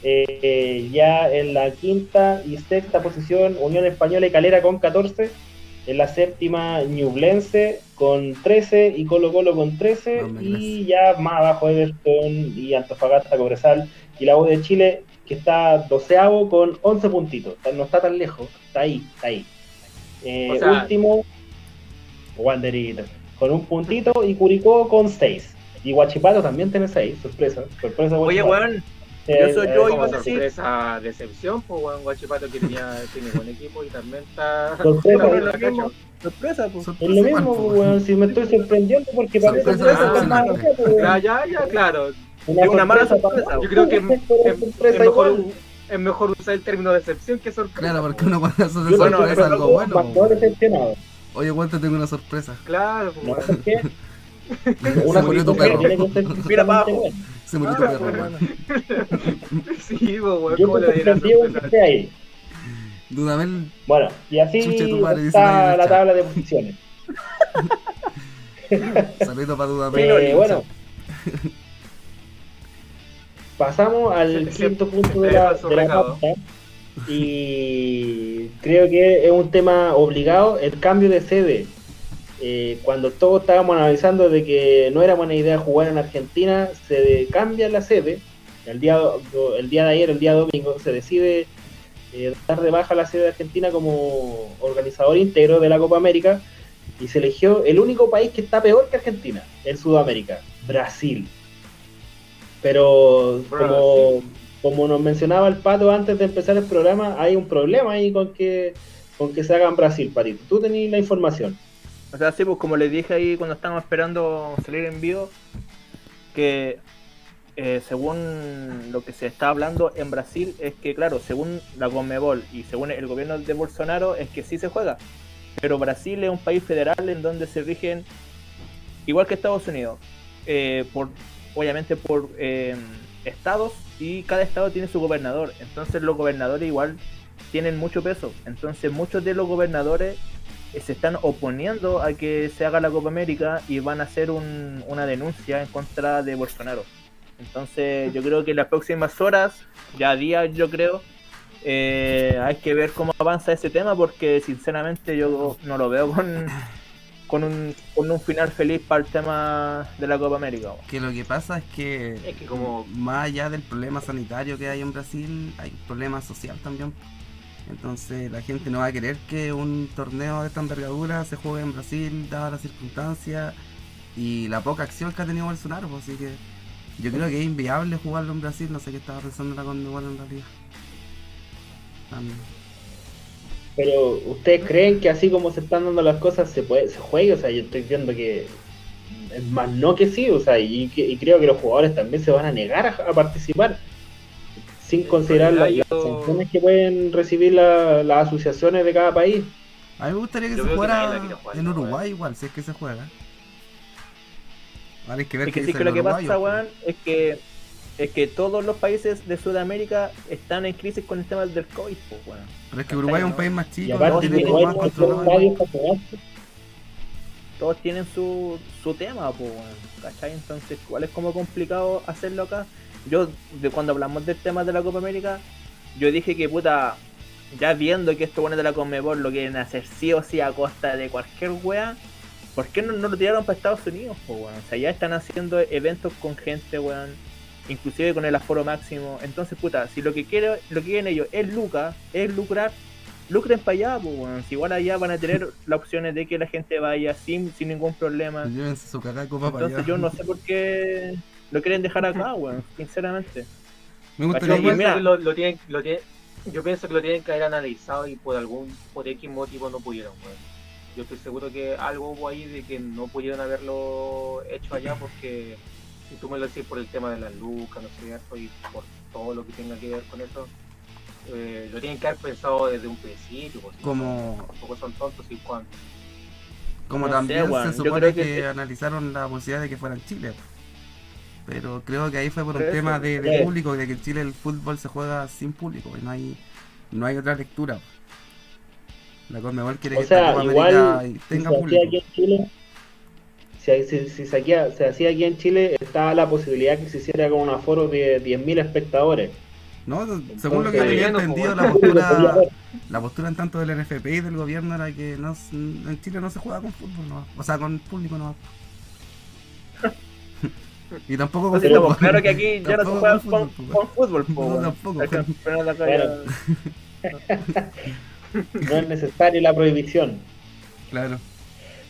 Eh, ya en la quinta y sexta posición, Unión Española y Calera con 14. En la séptima, Ñublense con 13 y Colo Colo con 13. Hombre, y ya más abajo, Everton y Antofagasta, Cobresal y la U de Chile, que está doceavo con 11 puntitos. No está tan lejos, está ahí, está ahí. Eh, O sea- último, Wanderito, con un puntito y Curicó con 6. Y Guachipato también tiene 6, sorpresa. sorpresa Oye, weón, yo soy eh, yo, iba a decir- sorpresa, decepción, pues weón, Guachipato que tenía, tiene buen equipo y también está. Sorpresa, es lo mismo. sorpresa, pues. Es lo mismo, weón, si me estoy sorprendiendo porque parece Sorpresa weón. Ya, ya, ya, claro. Es una mala sorpresa, Yo creo que es, mejor, es mejor usar el término decepción que sorpresa. Claro, porque uno cuando hace sorpresa es algo bueno. Oye, Juan, te tengo una sorpresa. Claro, pues, Una murió tu perro. Mira <laughs> para abajo. Se murió tu perro, bueno. weón. <laughs> Sí, weón, Yo ¿cómo me le que esté ahí. Dudamel, Bueno, y así madre, está la tabla de posiciones. <laughs> saludito para Dudamel. Eh, bueno, pasamos al Se- se- quinto punto se de la, de la pauta. Y creo que es un tema obligado el cambio de sede. Eh, cuando todos estábamos analizando de que no era buena idea jugar en Argentina, se cambia la sede. El día, el día de ayer, el día domingo, se decide eh, dar de baja la sede de Argentina como organizador íntegro de la Copa América y se eligió el único país que está peor que Argentina en Sudamérica, Brasil. Pero como, como nos mencionaba el Pato antes de empezar el programa, hay un problema ahí con que, con que se haga en Brasil, Patito. Tú tenías la información. O sea, sí, pues como les dije ahí cuando estábamos esperando salir en vivo, que eh, según lo que se está hablando en Brasil es que, claro, según la Conmebol y según el gobierno de Bolsonaro es que sí se juega. Pero Brasil es un país federal en donde se rigen, igual que Estados Unidos, eh, por obviamente por eh, estados y cada estado tiene su gobernador. Entonces los gobernadores igual tienen mucho peso. Entonces muchos de los gobernadores se están oponiendo a que se haga la Copa América y van a hacer un- una denuncia en contra de Bolsonaro. Entonces yo creo que en las próximas horas, ya días yo creo, eh, hay que ver cómo avanza ese tema porque sinceramente yo no lo veo con, con, un, con un final feliz para el tema de la Copa América. Que lo que pasa es que, Es que como- más allá del problema sanitario que hay en Brasil, hay un problema social también. Entonces la gente no va a querer que un torneo de esta envergadura se juegue en Brasil, dadas las circunstancias y la poca acción que ha tenido Bolsonaro. pues, así que yo creo que es inviable jugarlo en Brasil. No sé qué estaba pensando la Conmebol en realidad. Tan- Pero ¿ustedes creen que así como se están dando las cosas se puede se juegue? O sea, yo estoy viendo que es más no que sí, o sea, y, y creo que los jugadores también se van a negar a participar sin considerar las, yo- las sanciones que pueden recibir la- las asociaciones de cada país. A mí me gustaría que Yo se que jugara jugar, en ¿no, Uruguay igual, si es que se juega. Ahora hay que ver Es que que lo que pasa, uruguayos, weón, es que es que todos los países de Sudamérica están en crisis con el tema del COVID, pues, weón. Pero es que Uruguay es un país más Y chico, aparte tiene más no tiene controlado. todos tienen su, su tema, pues, weón, ¿cachai? Entonces, ¿cuál es como complicado hacerlo acá? Yo, de cuando hablamos del tema de la Copa América, yo dije que puta, ya viendo que estos buenos de la Conmebol lo quieren hacer sí o sí a costa de cualquier wea, ¿por qué no, no lo tiraron para Estados Unidos, po, weón? O sea, ya están haciendo eventos con gente, weón, inclusive con el aforo máximo. Entonces, puta, si lo que quieren, lo que quieren ellos es lucrar, es lucrar, lucren para allá, pues, weón. Si igual allá van a tener <laughs> las opciones de que la gente vaya sin, sin ningún problema. Llévense su cagada copa para Entonces allá. yo no sé por qué lo quieren dejar acá, weón, sinceramente. Me Yo gustaría Yo, pienso mira. que lo, lo tienen, lo tienen- yo pienso que lo tienen que haber analizado y por algún, por X motivo no pudieron, weón. Yo estoy seguro que algo hubo ahí de que no pudieron haberlo hecho allá porque si tú me lo decís por el tema de las lucas, no sé cierto, y por todo lo que tenga que ver con eso, eh, lo tienen que haber pensado desde un principio, porque Como- tampoco son tontos y cuando Como No sé, también weón, se supone que- analizaron la posibilidad de que fuera en Chile. Pero creo que ahí fue por un tema de, de sí. público, de que en Chile el fútbol se juega sin público y no hay, no hay otra lectura. La Conmebol quiere O que sea, Copa igual América y si tenga se hacía público. aquí en Chile, si, si- si se, hacía, se hacía aquí en Chile, estaba la posibilidad que se hiciera con un aforo de 10.000 espectadores. No, según lo que tenía entendido, pues, la <laughs> podía postura, la postura en tanto del NFP y del gobierno era que no, en Chile no se juega con fútbol, no, o sea, con público no. Y tampoco con fútbol. claro que aquí ya no se juega con con, fútbol, con fútbol, po, No, tampoco. El campeonato acá Bueno. ya- No es necesaria la prohibición. Claro.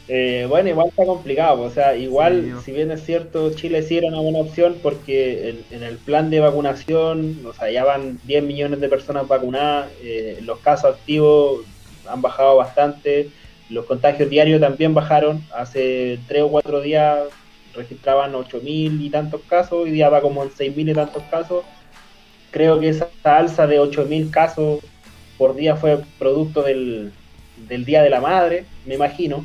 Eh, bueno, igual está complicado, o sea, igual, Sí, si bien es cierto, Chile sí era una buena opción porque en, en el plan de vacunación, o sea, ya van 10 millones de personas vacunadas, eh, los casos activos han bajado bastante, los contagios diarios también bajaron, hace 3 o 4 días registraban 8 mil y tantos casos, hoy día va como en 6 mil y tantos casos, creo que esa alza de 8 mil casos por día fue producto del, del Día de la Madre, me imagino.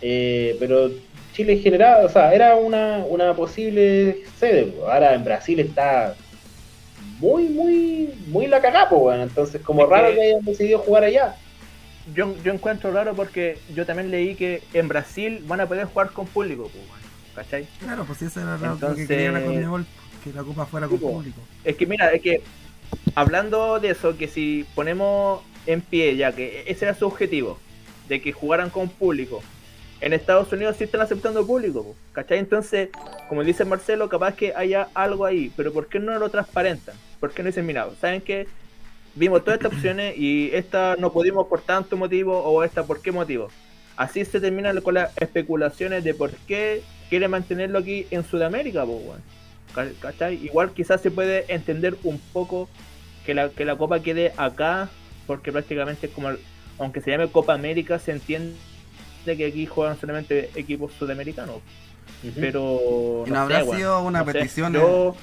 Eh, pero Chile en general, o sea, era una, una posible sede. Ahora en Brasil está muy, muy, muy la cagapo, bueno. Entonces, como Es raro que- que hayan decidido jugar allá. yo, yo encuentro raro porque yo también leí que en Brasil van a poder jugar con público, weón. ¿Cachai? Claro, pues eso era lo- lo que Entonces- quería la Conmebol, que la copa fuera con público. Es que mira, es que hablando de eso, que si ponemos en pie ya que ese era su objetivo, de que jugaran con público, en Estados Unidos sí están aceptando público, ¿cachai? Entonces, como dice Marcelo, capaz que haya algo ahí, pero ¿por qué no lo transparentan? ¿Por qué no dicen, mira, ¿saben qué? Vimos todas estas opciones y esta no pudimos por tanto motivo o esta por qué motivo. Así se terminan con las especulaciones de por qué quiere mantenerlo aquí en Sudamérica. Ca- ¿cachai? Igual quizás se puede entender un poco que la, que la Copa quede acá, porque prácticamente es como, aunque se llame Copa América, se entiende que aquí juegan solamente equipos sudamericanos. Pero Y no habrá sé, sido una no sé. petición, Yo-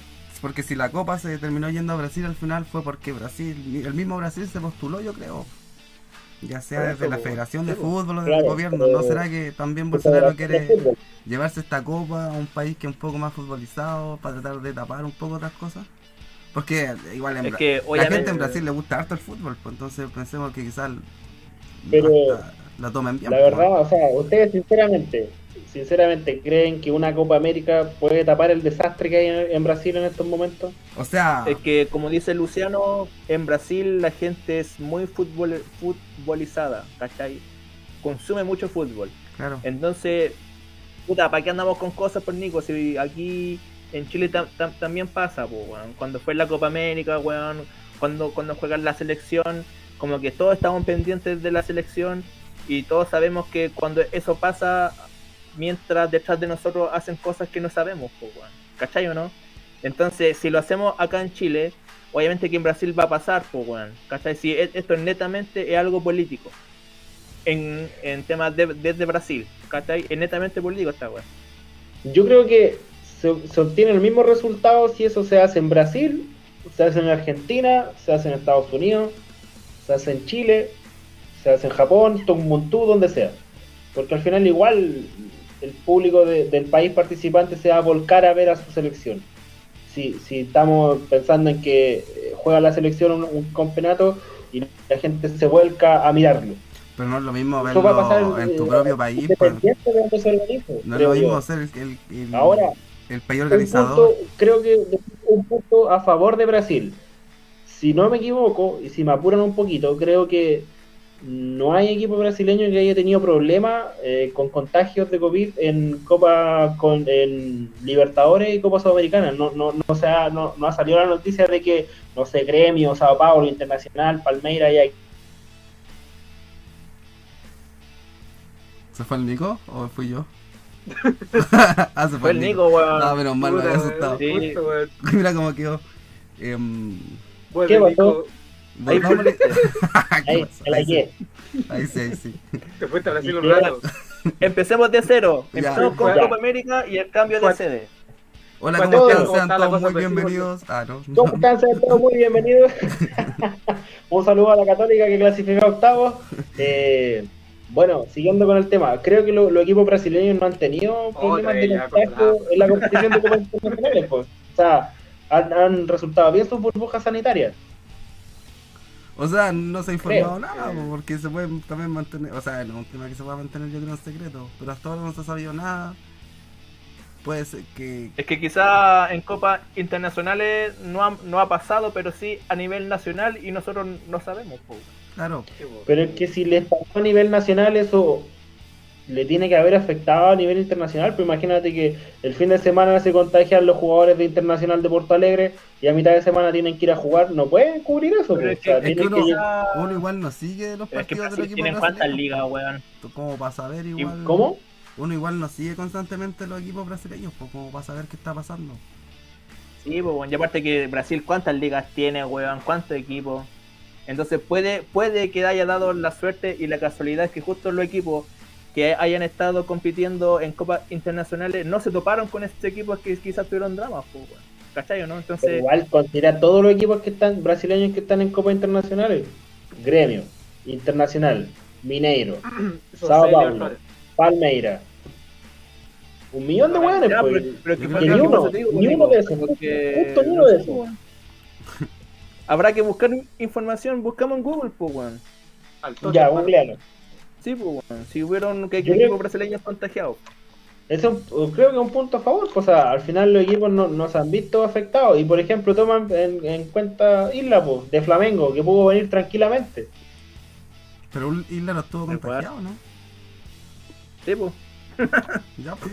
Porque si la copa se terminó yendo a Brasil al final fue porque Brasil, el mismo Brasil se postuló, yo creo. Ya sea desde la. Federación de po. Fútbol o del Claro, gobierno. ¿No será que también Bolsonaro quiere llevarse esta copa a un país que es un poco más futbolizado para tratar de tapar un poco otras cosas? Porque igual en Es que la gente en Brasil le gusta harto el fútbol, pues entonces pensemos que quizás Pero- la tomen bien. La pues. verdad, o sea, ustedes sinceramente, sinceramente creen que una Copa América puede tapar el desastre que hay en, en Brasil en estos momentos? O sea, Es que, como dice Luciano, en Brasil la gente es muy futbol, futbolizada, ¿cachai? Consume mucho fútbol. claro. Entonces, puta, ¿para qué andamos con cosas, por Nico? Si aquí en Chile tam- tam- también pasa, po, weón. Cuando fue la Copa América, weón, cuando, cuando juegan la selección, como que todos estamos pendientes de la selección y todos sabemos que cuando eso pasa, mientras detrás de nosotros hacen cosas que no sabemos, po, weón. ¿cachai o no? Entonces, si lo hacemos acá en Chile, obviamente que en Brasil va a pasar, pues, weón. ¿Cachai? Si e- esto netamente es algo político. En, en temas de, desde Brasil, ¿cachai? Es netamente político esta weón. Yo creo que se, se obtiene el mismo resultado si eso se hace en Brasil, se hace en Argentina, se hace en Estados Unidos, se hace en Chile, se hace en Japón, Tongbuntu, donde sea. Porque al final igual el público de- del país participante se va a volcar a ver a su selección. Si, si estamos pensando en que eh, juega la selección un, un campeonato y la gente se vuelca a mirarlo. Pero no es lo mismo Eso va a verlo pasar, en tu eh, propio país. pues. No es lo mismo ser el, el, el- Ahora, el país organizador. punto, creo que un punto a favor de Brasil. Si no me equivoco, y si me apuran un poquito, creo que no hay equipo brasileño que haya tenido problemas eh, con contagios de COVID en Copa, con, en Libertadores y Copa Sudamericana. No, no, no, se ha, no, no ha salido la noticia de que, no sé, Gremio, Sao Paulo, Internacional, Palmeiras, haya ¿Se fue el Nico o fui yo? <laughs> ah, se Fue el Nico, weón. No, menos mal, me había asustado. Sí. <laughs> Mira cómo quedó. Em, Vuelve, ¿Qué pasó? Ahí volvámosle- fuiste. ¿Qué <laughs> ahí, Ahí sí, ahí sí, ahí sí. Te fuiste a Brasil un rato. Empecemos de cero. Ya. Empezamos con Ya. Copa América y el cambio de sede. Hola, ¿cómo están? ¿cómo Sean todos muy bienvenidos. Ah, no. ¿Cómo están? Sean todos muy bienvenidos. <laughs> Un saludo a la Católica que clasificó a octavos. Eh, bueno, siguiendo con el tema, creo que lo- los equipos brasileños no han tenido problemas de contagio en la competición de copas internacionales. Pues. O sea, han, han resultado bien sus burbujas sanitarias. O sea, no se ha informado Creo. nada, po, porque se puede también mantener, o sea, no es un tema que se pueda mantener yo creo en secreto, pero hasta ahora no se ha sabido nada. Puede ser que, Es que quizá en copas internacionales no ha, no ha pasado, pero sí a nivel nacional y nosotros no sabemos. po. claro. Pero es que si les pasó a nivel nacional, eso le tiene que haber afectado a nivel internacional. Pero imagínate que el fin de semana se contagian los jugadores de Internacional de Porto Alegre y a mitad de semana tienen que ir a jugar. No pueden cubrir eso. Pero pues. es O sea, que- es que tienen uno, que- uno igual no sigue los Pero es que partidos del Brasil equipo tienen cuántas ligas, weón. como para saber igual. ¿Cómo? Uno igual no sigue constantemente los equipos brasileños, pues como para saber qué está pasando. Sí, pues, weón. Y aparte que Brasil, ¿cuántas ligas tiene, weón? ¿Cuántos equipos? Entonces puede, puede que haya dado la suerte y la casualidad que justo los equipos que hayan estado compitiendo en copas internacionales no se toparon con estos equipos que quizás tuvieron dramas, pues. ¿Cachai no? Pero Entonces, igual considera todos los equipos que están brasileños que están en Copa Internacionales. Gremio, Internacional, Mineiro, <clears throat> Sao Paulo. Palmeira. Un millón de hueones, ya, pues. pero, pero que Ni uno, digo, ni Nico, uno de esos, porque- justo ni uno de esos. Habrá que buscar información, buscamos en Google, pues, weón. Ya, googlealo. Sí, pues. Si hubieron que Yo equipos creo- brasileños contagiados. Eso creo que es un punto a favor, pues, o sea, al final los equipos no, no se han visto afectados y por ejemplo toman en, en cuenta Isla pues, de Flamengo, que pudo venir tranquilamente. Pero Isla no estuvo contagiado, ¿no? Sí, pues. <laughs> Ya, pues.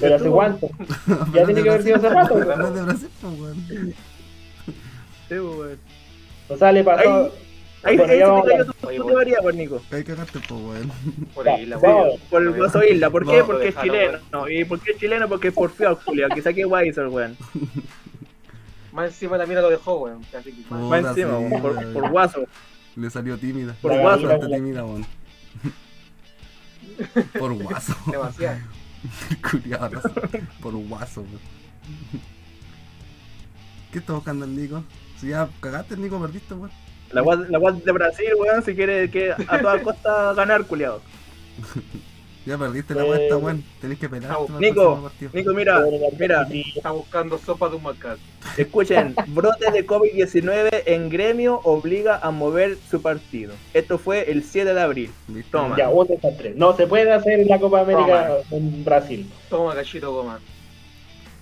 Pero hace cuánto, <laughs> ya tiene que haber sido hace rato. De Brasil, pues, weón. Sí, pues, weón. O sea, le pasó. Ahí, Bueno, ahí se vamos te a cayó tu, teoría, pues, Nico. Ahí cagaste, pues, weón. Por ahí, la Ya, weá. vamos. Por el Guaso Isla. ¿Por qué? No, Porque es chileno. ¿Y por qué es chileno? Porque es porfiado, Julio. Que saque Weiser, weón. <laughs> Más encima la mira lo dejó, weón. Que- Más encima, sí, weón, por, weón. por Guaso. Le salió tímida. Por Le guaso. salió bastante tímida, weón. <laughs> Por guaso. Demasiado. <laughs> Sé. Por guaso, weón. ¿Qué está buscando el Nico? Si ya cagaste, el Nico, perdiste, weón. La guas la guas de Brasil, weón, si quiere que a toda costa ganar, culiado. <laughs> Ya perdiste la Eh, vuelta, weón. Tenés que pelear. Nico. Nico, mira, mira, Está buscando sopa de un macaco. <laughs> escuchen, brote de COVID-19 en gremio obliga a mover su partido. Esto fue el 7 de abril. ¿Viste? Toma. Ya, un desastre. No se puede hacer la Copa América en Brasil. Toma gallito goma.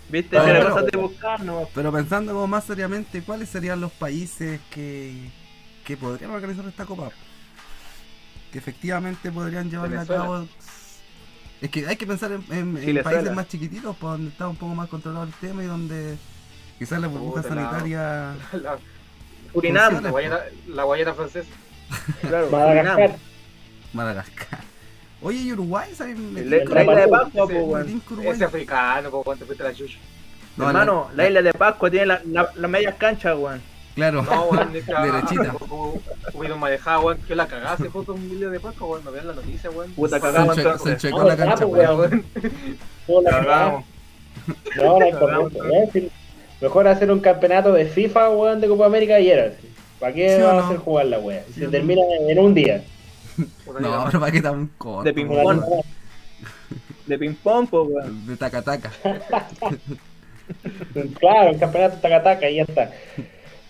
¿Viste? Bueno. cosa de buscar, no. Pero pensando como más seriamente, ¿cuáles serían los países que, que podrían organizar esta copa? Que efectivamente podrían llevarla a cabo. Es que hay que pensar en, en- en Chilezuela. países más chiquititos, por donde está un poco más controlado el tema y donde quizás la burbuja Puta, la- sanitaria. <laughs> La, Surinam, la Funciona. guayana, la guayana francesa. claro, <laughs> Madagascar. <laughs> Madagascar. Oye, ¿y Uruguay? Me La isla de Pascua, Uruguay. Ese africano, po, cuando fuiste la chucha. No, Hermano, la isla de Pascua tiene la, la, las medias canchas, weón. Claro, No, weón, <laughs> esta- Derechita. Hubieron manejado, weón, que la cagaste foto un video de Pascua, weón, no vean la noticia, weón. Puta, se, enche- se enchecó No, la cancha, pues, weón. Weón, Toda la Cagamos. No, no hay. Si- Mejor hacer un campeonato de FIFA, weón, de Copa América y era. ¿Para qué ¿Sí o va a hacer jugar la ¿Sí se termina en un día. No, pero para qué tan corto. De ping Una pong. semana. De ping pong, po, weón. De <laughs> taca taca. <laughs> Claro, un campeonato taca-taca y ya está.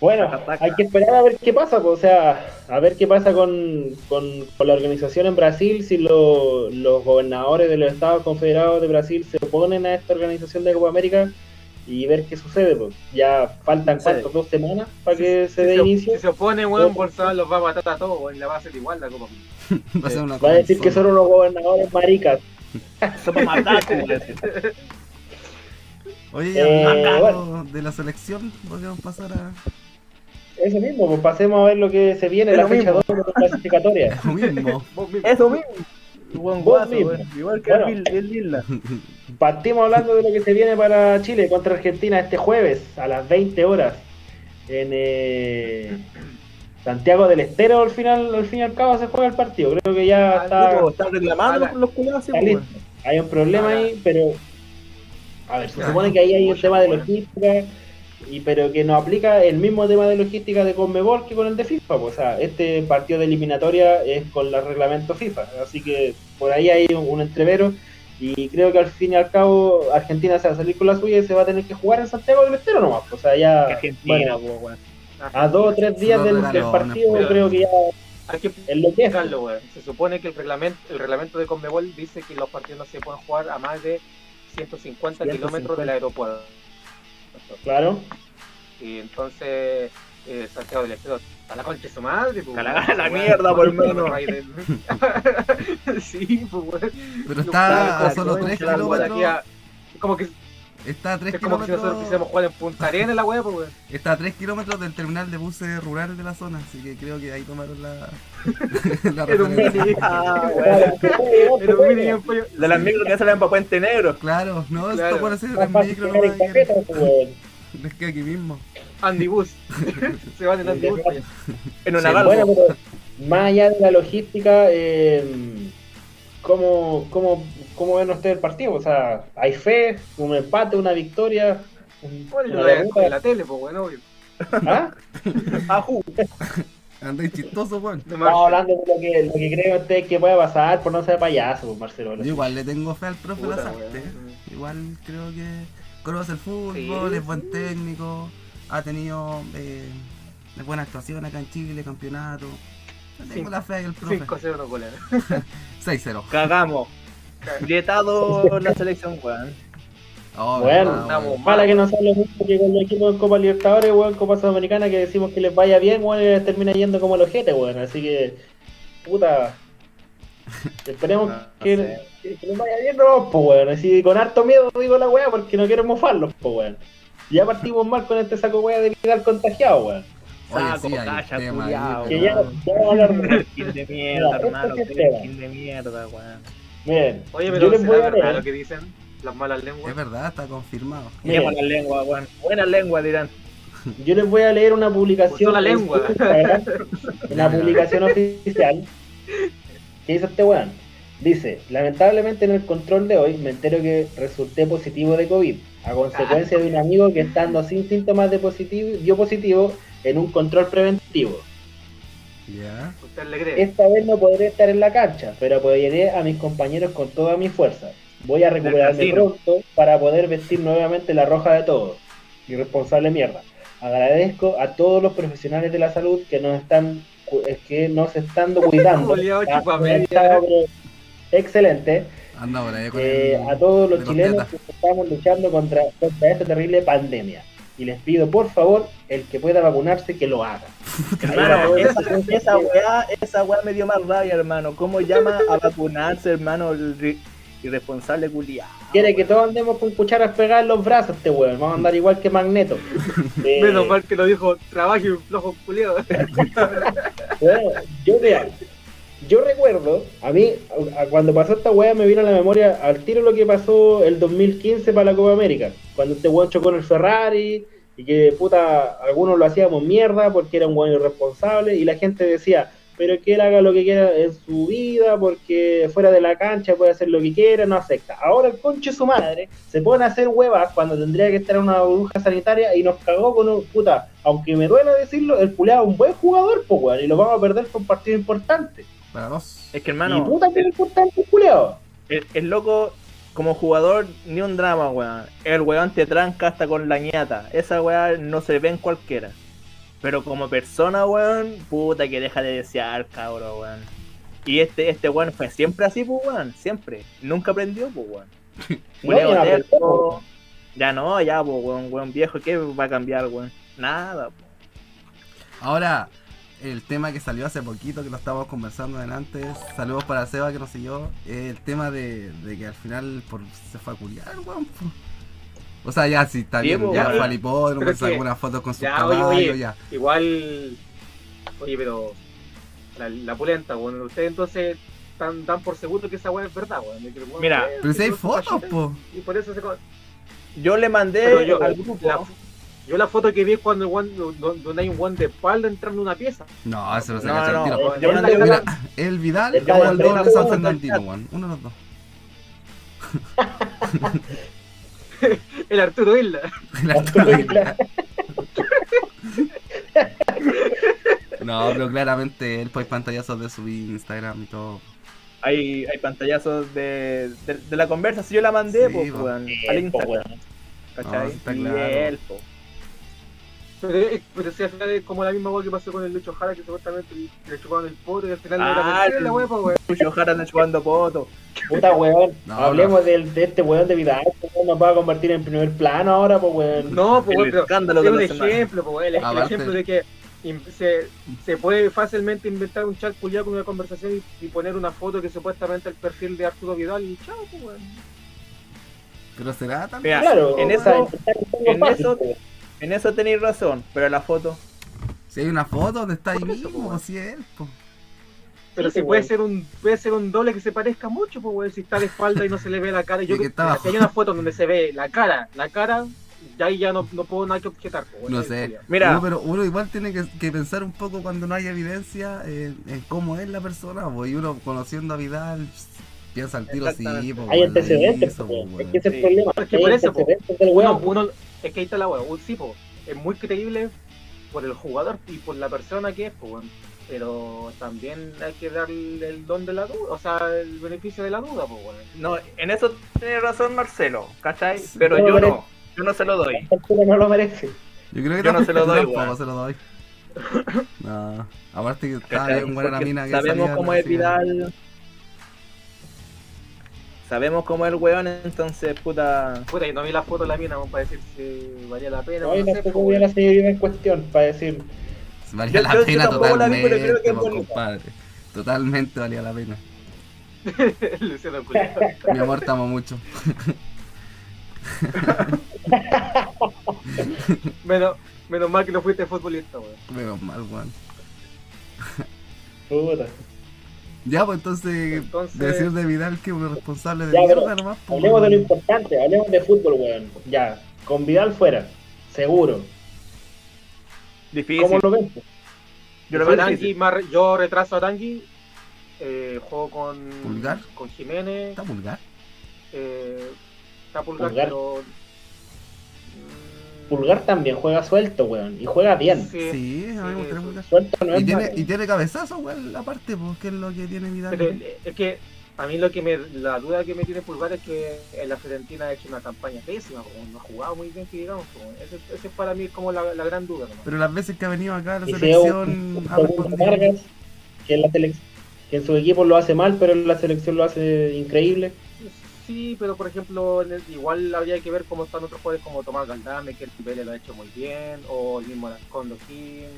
Bueno, hay que esperar a ver qué pasa, pues, o sea, a ver qué pasa con, con- con la organización en Brasil, si lo- los gobernadores de los estados confederados de Brasil se oponen a esta organización de Copa América y ver qué sucede. Pues. Ya faltan Sí. cuántos, dos semanas para que se Si dé inicio. Si se opone, weón, Bolsonaro los va a matar a todos, weón. Le va a hacer igual la copa. <laughs> Va a ser una Va a decir que son unos gobernadores maricas. Eso para matar, pues, weón. Oye, Eh, hablando de la selección, podríamos pasar a Eso mismo, pues pasemos a ver lo que se viene, Es la fecha mismo. 2 de la clasificatoria. <laughs> lo <laughs> mismo. Eso mismo. Guaso. Igual que Bueno. el, el Lila. Partimos hablando de lo que se viene para Chile contra Argentina este jueves a las 20 horas en eh, Santiago del Estero. Al final, al fin y al cabo se juega el partido. Creo que ya Ah, está, Tipo, Están reclamando Ala. los está pues, listo. Hay un problema ahí, pero a ver, se supone que ahí hay un tema de logística. Y pero que no aplica el mismo tema de logística de Conmebol que con el de FIFA. pues, o sea, este partido de eliminatoria es con el reglamento FIFA. Así que por ahí hay un, un entrevero. Y creo que al fin y al cabo Argentina se va a salir con la suya y se va a tener que jugar en Santiago del Estero nomás. pues, O sea, ya bueno, pues, a dos o tres días Los del, partido pues. creo que ya Hay que es lo que es. explicarlo, weón. Se supone que el reglamento, el reglamento de Conmebol dice que los partidos no se pueden jugar a más de 150 kilómetros del aeropuerto. Claro. Y entonces, eh, Santiago del Estero, a la concha de su madre, pues. A la- <laughs> a mierda, por menos. <laughs> Sí, pues. Pero está a solo weón, 3 claro, Por aquí kilómetros. Como que, Está a 3 es como que si nosotros kilómetros. quisiéramos jugar en Punta <laughs> Arenas la weá, pues, weón. Está a 3 kilómetros del terminal de buses rural de la zona, así que creo que ahí tomaron la, <laughs> la Era un mini. Ah, Era un mini. De las micros que salen para Puente Negro. Claro, no, Claro. esto puede ser en micro, carpeta, pues, les <laughs> queda aquí mismo. Andy Bus. se van en Andy Bus. para allá. En una Sí. Bueno, pero más allá de la logística, eh, ¿cómo, cómo, ¿cómo ven ustedes el partido? O sea, ¿hay fe? ¿Un empate? ¿Una victoria? un- Bueno, una lo voy a derrota? ver en la tele, pues, bueno, obvio. ¿Ah? <laughs> Ajú. Andáis chistoso, weón. Estamos hablando de lo que, lo que creen ustedes que pueda pasar por no ser payaso, pues, Marcelo. Yo igual le tengo fe al profe Puta, Lazarte. weón. Igual creo que conoce el fútbol, Sí, es buen técnico, ha tenido eh, buena actuación acá en Chile, campeonato. Tengo Cinco- la fe al profe. 5-0 no goles. 6-0. Cagamos. Grietado la selección, weón. Oh, Bueno. Mala que no sea lo mismo que con los equipos en Copa Libertadores, weón, Copa Sudamericana, que decimos que les vaya bien, weón, y les termina yendo como el ojete, weón. Así que, puta. <laughs> Esperemos No que, sé. que- que les vaya bien, no, pues, weón. Así con harto miedo digo la weá, porque no quiero mofarlos, pues, weón. Ya partimos mal con este saco weá de Vidal contagiado, weón. Oye, Saco, sí, calla, tema culiao, Que pero- ya, ya vamos a hablar de <laughs> Perkin de mierda, hermano. Perkin de mierda, weón. Miren, Oye, yo pero les voy ¿será a verdad leer. lo que dicen? Las malas lenguas. Es verdad, está confirmado. Qué buena lengua, weón. Buena lengua, dirán. Yo les voy a leer una publicación. La en lengua. <laughs> una publicación oficial que hizo este weón. Dice, lamentablemente en el control de hoy me entero que resulté positivo de COVID, a consecuencia de un amigo que estando sin síntomas de positivo, dio positivo en un control preventivo. Ya. Usted le cree. Esta vez no podré estar en la cancha, pero apoyaré a mis compañeros con toda mi fuerza. Voy a recuperarme pronto para poder vestir nuevamente la roja de todos. Irresponsable mierda. Agradezco a todos los profesionales de la salud que nos están cu- eh, que nos están <laughs> cuidando. Excelente. Anda Eh, el- a todos los chilenos que estamos luchando contra, contra esta terrible pandemia. Y les pido, por favor, el que pueda vacunarse, que lo haga. <laughs> Hermano, esa, <laughs> esa weá, esa weá me dio más rabia, hermano. ¿Cómo llama a vacunarse, hermano, el irresponsable culiado? Quiere que todos andemos con cucharas pegadas en los brazos, este weón. Vamos a andar igual que Magneto. <laughs> Eh, Menos mal que lo dijo, trabaje un flojo culiado. Bueno, yo vea, yo recuerdo, a mí, a- cuando pasó esta weá me vino a la memoria al tiro lo que pasó el 2015 para la Copa América, cuando este weón chocó en el Ferrari y que puta, algunos lo hacíamos mierda porque era un weón irresponsable y la gente decía, pero que él haga lo que quiera en su vida porque fuera de la cancha puede hacer lo que quiera, no afecta. Ahora el conche su madre se pone a hacer huevas cuando tendría que estar en una burbuja sanitaria y nos cagó con un puta, aunque me duela decirlo, el puleado es un buen jugador, pues y lo vamos a perder por un partido importante. Para dos. Es que, y hermano, puta que importante el puleado. el, el loco, como jugador, ni un drama, weón. El weón te tranca hasta con la ñata. Esa weá no se ve en cualquiera. Pero como persona, weón, puta que deja de desear, cabrón, weón. Y este, este weón fue siempre así, pues, weón, siempre. Nunca aprendió, pues, weón. <laughs> No, Culeo ya terco. Ya no, ya, pues, weón, weón viejo, ¿qué va a cambiar, weón? Nada, po. Ahora, el tema que salió hace poquito, que lo estábamos conversando antes, saludos para Seba que nos siguió, eh, el tema de, de que al final por, se fue a culiar, weón. O sea, ya sí, está Sí, bien, ya weón. fue al hipódromo, sacó unas fotos con sus Ya, oye, caballos, oye. ya. Igual, oye, pero la, la pulenta, bueno, ustedes entonces dan, dan por seguro que esa weá es verdad, weón. weón Mira, Pero si hay fotos, po. Y por eso se... Yo le mandé yo, al grupo. la, yo la foto que vi es cuando el donde hay un guan de espalda entrando en una pieza. No, eso no se No, cacha el no, tiro. yo Mira, mandé Mira, el Vidal Está o el doble San po, Fernandino, weón. Uno de los dos. <laughs> El Arturo Isla. El Arturo <laughs> Vidal. No, pero claramente él pues pantallazos de su Instagram y todo. Hay, hay pantallazos de, de, de la conversa. Si yo la mandé, Sí, pues, po. weón, Eh, al po, Instagram. weón. ¿Cachai? No, está y claro. él, po. Pero, es- pero si al final es como la misma weá que pasó con el Lucho Jara, que supuestamente le chupaban el poto y al final no Ah, era el- la weá, pues weón. Lucho Jara anda chupando poto. Puta weón. No, Hablemos del- de este weón de Vidal, que weón nos va a convertir en primer plano ahora, pues weón. No, pues weón, pero escándalo es un ejemplo, pues weón, el, el Aparte- ejemplo de que se, se puede fácilmente inventar un chat culiado con una conversación y, y poner una foto que supuestamente el perfil de Arturo Vidal y chao, pues weón. Pero será tan. Mira, Claro, en eso, en. En eso tenéis razón, pero la foto. Si hay una foto donde está ahí eso, mismo, si es él, po. Pero Sí, si pues, puede ser un puede ser un doble que se parezca mucho, pues si está de espalda y no se le ve la cara. Yo que abajo. si hay una foto donde se ve la cara, la cara, ya ahí ya no, no puedo nada que objetar, pues, No sé. Mira. Uno, pero uno igual tiene que, que pensar un poco cuando no hay evidencia en, en cómo es la persona, po. Y uno conociendo a Vidal piensa al tiro, sí, po, Hay antecedentes, pues. Es que ese es el Sí. problema. Es que por eso, po. Uno, weón. uno- es que ahí está la weá, un sí, po, es muy creíble por el jugador y por la persona que es, pues. Pero también hay que darle el don de la duda, o sea, el beneficio de la duda, pues, weón. No, en eso tiene razón Marcelo, ¿cachai? Pero No, yo no, yo no se lo doy. No lo merece. Yo creo que Yo no se lo doy, weón. se lo doy. No, aparte que estaba bien buena la mina que sabemos cómo no es. Vidal. Sabemos cómo es el weón, entonces, puta. Puta, y no vi la foto de la mina, para decir si valía la pena o Hoy no sé, tampoco vi a la señorita en cuestión para decir. Valía Yo- la yo- yo pena tampoco la vi, pero totalmente, creo que es compadre. Totalmente valía la pena. <laughs> Luciano. Mi amor, te amo mucho. <laughs> menos, menos mal que no fuiste futbolista, weón. Menos mal, weón. Puta. Ya, pues entonces, Entonces- decir de Vidal que es un responsable de Ya, mierda pero nomás. po, Hablemos de lo importante, hablemos de fútbol, weón. Ya, con Vidal fuera, seguro. Difícil. ¿Cómo lo ven? Yo lo veo yo retraso a Arangui, eh, juego con, ¿Pulgar? con Jiménez, Está vulgar. eh, está Pulgar, Pulgar. pero... Pulgar también juega suelto, weón. Y juega bien. Sí, Sí, a mí me vulgar. Suelto no Y es tiene, malo. y tiene cabezazo, weón, aparte, pues, que es lo que tiene Vidal. Pero eh, es que a mí lo que me, la duda que me tiene Pulgar es que en la Fiorentina ha hecho una campaña pésima, como no ha jugado muy bien, que digamos, como, ese, ese es para mí como la, la gran duda. ¿no? Pero las veces que ha venido acá a la Y selección ha respondido. Que en la selección, que en su equipo lo hace mal, pero en la selección lo hace increíble. Sí, pero por ejemplo, en el- igual habría que ver cómo están otros jugadores como Tomás Galdame, que el Vélez lo ha hecho muy bien, o el mismo Alarcón.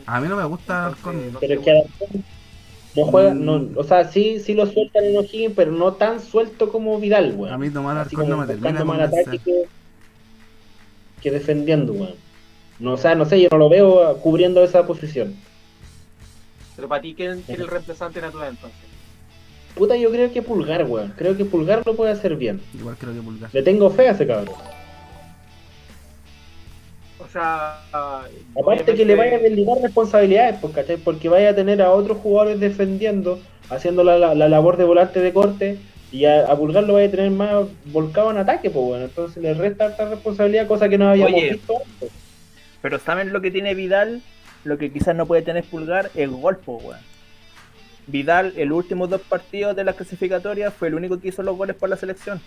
A mí no me gusta Entonces, no Pero sé, es que no juega, no, Mm. o sea, sí, sí lo sueltan en O'Higgins, pero no tan suelto como Vidal, weón. A mí Tomás Alarcón no me termina más ataque que, que defendiendo, weón. No, o sea, no sé, yo no lo veo cubriendo esa posición. Pero para ti, ¿quién quién es el reemplazante natural entonces? Puta, yo creo que Pulgar, weón. Creo que Pulgar lo puede hacer bien. Igual creo que vulgar. Le tengo fe a ese cabrón. O sea, Aparte que le vaya a delegar responsabilidades, pues, ¿cachai? Porque vaya a tener a otros jugadores defendiendo, haciendo la, la- la labor de volante de corte, y a, a Pulgar lo vaya a tener más volcado en ataque, pues bueno. Entonces le resta harta responsabilidad, cosa que no habíamos Oye. visto antes. Pero ¿saben lo que tiene Vidal? Lo que quizás no puede tener Pulgar, el golpe, weón. Vidal, en los últimos dos partidos de las clasificatorias, fue el único que hizo los goles por la selección.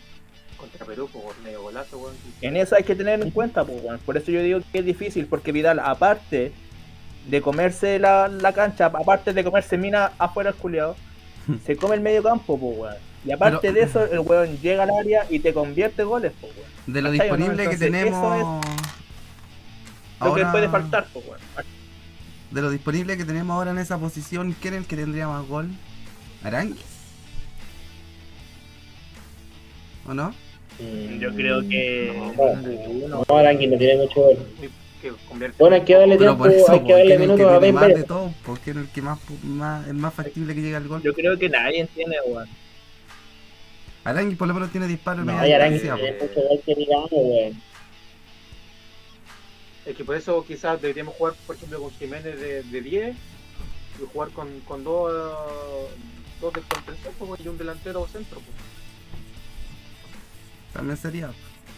Contra Perú, por medio golazo, weón. En eso hay que tener en cuenta, pues, weón. Por eso yo digo que es difícil, porque Vidal, aparte de comerse la, la cancha, aparte de comerse mina afuera el culiado, <laughs> se come el medio campo, po, weón. Y aparte Pero- de eso, el weón llega al área y te convierte goles, po, weón. De lo disponible que tenemos. Lo que puede faltar, po, weón. De lo disponible que tenemos ahora en esa posición, ¿quién es el que tendría más gol? ¿Aranguis? ¿O no? Mm, Yo creo que. No, no, no tiene mucho gol. Que Bueno, hay que darle Pero tiempo, por eso, hay que porque darle minutos a Ben más de Pérez. todo, porque es el que más, más, es más factible que llegue al gol. Yo creo que nadie tiene, weón. Aranguis por lo menos tiene disparo No, hay Arangui distancia, tiene po. mucho gol que digamos, weón. Es que por eso quizás deberíamos jugar, por ejemplo, con Jiménez de, de 10 y jugar con, con dos, dos de contención pues, y un delantero o centro. Pues. También sería.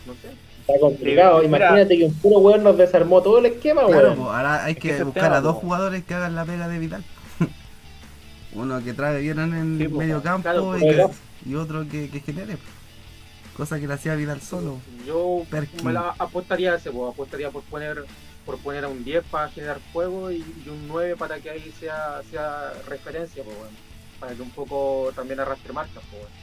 No sé. Está complicado. Imagínate que un puro weón nos desarmó todo el esquema, Claro, weón. po, ahora hay Es que buscar tema, a dos jugadores que hagan la pega de Vidal. <laughs> Uno que trae bien en el Sí, medio campo claro, y, pues, que- y otro que, que genere. Cosa que le hacía Vidal solo. Yo Perkin. me la apostaría a ese, pues, apostaría por poner por poner a un 10 para generar juego y, y un 9 para que ahí sea, sea referencia, pues, bueno, para que un poco también arrastre marcas. Pues, bueno.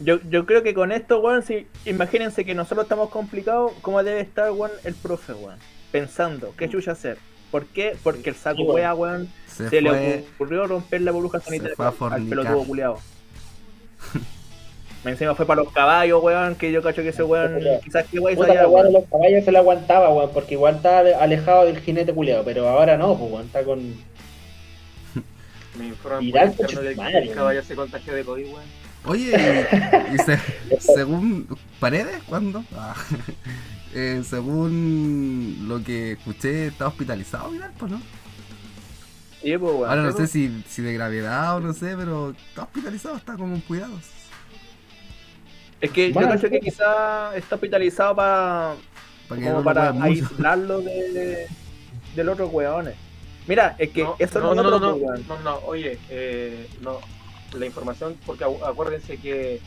Yo, yo creo que con esto, weón, si, imagínense que nosotros estamos complicados, ¿cómo debe estar, weón, el profe, weón? Pensando, ¿qué chucha hacer? ¿Por qué? Porque el saco wea, weón, Se, se, le ocurrió romper la burbuja sanitaria fue a al pelotudo culiado. <laughs> Me encima fue para los caballos, weón, que yo cacho que ese weón, quizás que weón. los caballos se la aguantaba, weón, porque igual estaba de- alejado del jinete culiado, pero ahora no, pues, weón, está con... Me informan por interno que madre, el caballo se contagió de COVID, weón. Oye, y, <laughs> y se- según Paredes, ¿cuándo? <laughs> Ah, eh, según lo que escuché, está hospitalizado Vidal, pues, ¿no? Sí, pues, weón. Ahora no sé pues. si, si de gravedad o no sé, pero está hospitalizado, está como en cuidados. Es que Bueno, yo cacho que sí. quizás está hospitalizado para Para que como para aislarlo de, de, de los otros weones. Mira, es que no, eso no, no, no, no, otro, no, weón. no, no, oye, eh, no, la información, porque acu- acuérdense que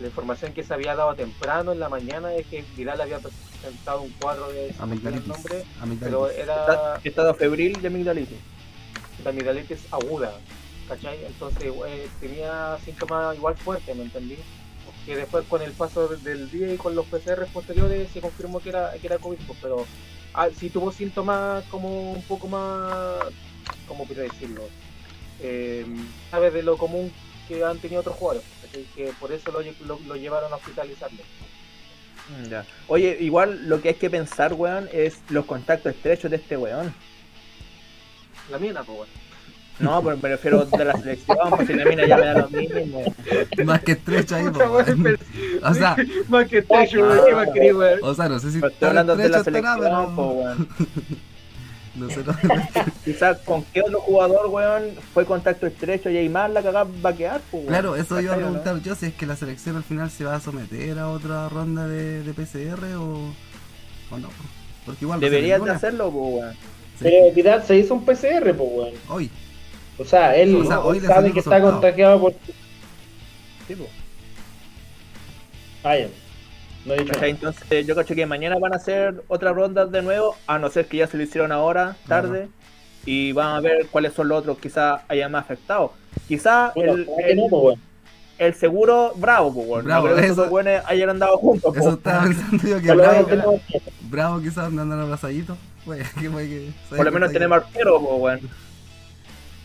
la información que se había dado temprano en la mañana es que Vidal había presentado un cuadro de Amigdalitis. nombre, pero era Está- Estado febril de amigdalitis. la amigdalitis aguda, ¿cachai? Entonces eh, tenía síntomas igual fuertes, ¿me entendí? Que después con el paso de- del día y con los PCR posteriores se confirmó que era, que era COVID, pues, pero ah, sí tuvo síntomas como un poco más, ¿cómo quiero decirlo? Eh, sabes de lo común que han tenido otros jugadores, ¿cachai? que por eso lo, lo- lo llevaron a hospitalizarlo. Mm, Ya. Oye, igual lo que hay que pensar, weón, es los contactos estrechos de este weón. La mina, pues bueno. No, pero me refiero de la selección, pues si la mina ya me da lo mismo. Más que estrecho ahí. <laughs> O sea, Más que weón, ¿qué más querí, weón? o sea, no sé si estoy hablando de la estrecho selección, po, pero weón. <laughs> no sé, no- <laughs> Quizás con qué otro jugador, weón, fue contacto estrecho y Aymar la cagada va a quedar, pues, weón. Claro, eso iba a preguntar yo si es que la selección al final se va a someter a otra ronda de, de PCR o, o no. Porque igual el de hacerlo, pues, weón. Sí, Pero Vidal se hizo un PCR, pues, weón. Hoy. O sea, él O sea, sabe que está resultado. contagiado por... Sí, pues. Ah, ya. No he dicho nada. Entonces yo cacho que mañana van a hacer otra ronda de nuevo, a no ser que ya se lo hicieron ahora, tarde, y van a ver cuáles son los otros quizás hayan más afectados. Quizás Bueno, el, el- no, pues, el seguro, bravo, pues, weón. Bravo, no creo eso- esos weones hayan andado juntos, pues. Eso estaba <laughs> pensando yo que Bravo, que- Bravo quizás andan abrazaditos. Por lo menos tenemos arquero, pues, weón.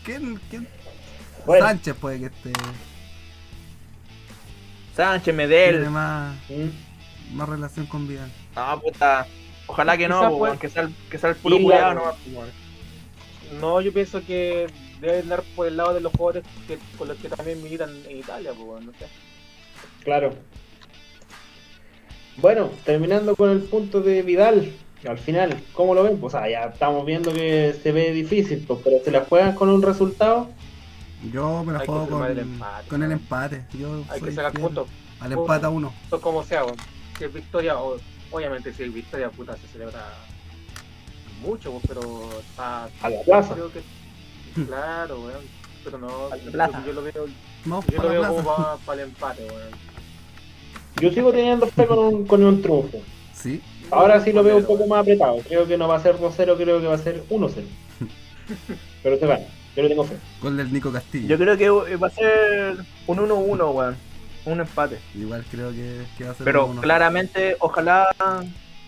¿Quién? ¿Quién? Bueno. Sánchez puede que esté. Sánchez, Tiene Medel. más, Mm. más relación con Vidal. No, puta. Ojalá que no, pues, que sea el, que sea el puro weón. no. No, yo pienso que debe andar por el lado de los jugadores que, con los que también militan en Italia, pues no sé. Claro. Bueno, terminando con el punto de Vidal, al final, ¿cómo lo ven? Pues, o sea, ya estamos viendo que se ve difícil, pues, pero se la juegan con un resultado. Yo me la Hay juego con, el empate, con el empate. Yo Hay que sacar puntos, Al empate a uno. esto como sea, weón. Si es victoria, o- obviamente si es victoria, puta, se celebra mucho, pues, pero está... A la plaza. Creo que, claro, weón, pero no, A la yo, plaza. yo lo veo, yo lo veo como para el empate, weón. Yo sigo teniendo fe con un, con un triunfo. Sí. Ahora sí lo veo un poco más apretado. Creo que no va a ser 2-0, creo que va a ser 1-0. <laughs> Pero se van. Yo le tengo fe. Gol del Nico Castillo. Yo creo que va a ser un 1-1, weón. Un empate. Igual creo que, que va a ser Pero uno. claramente, ojalá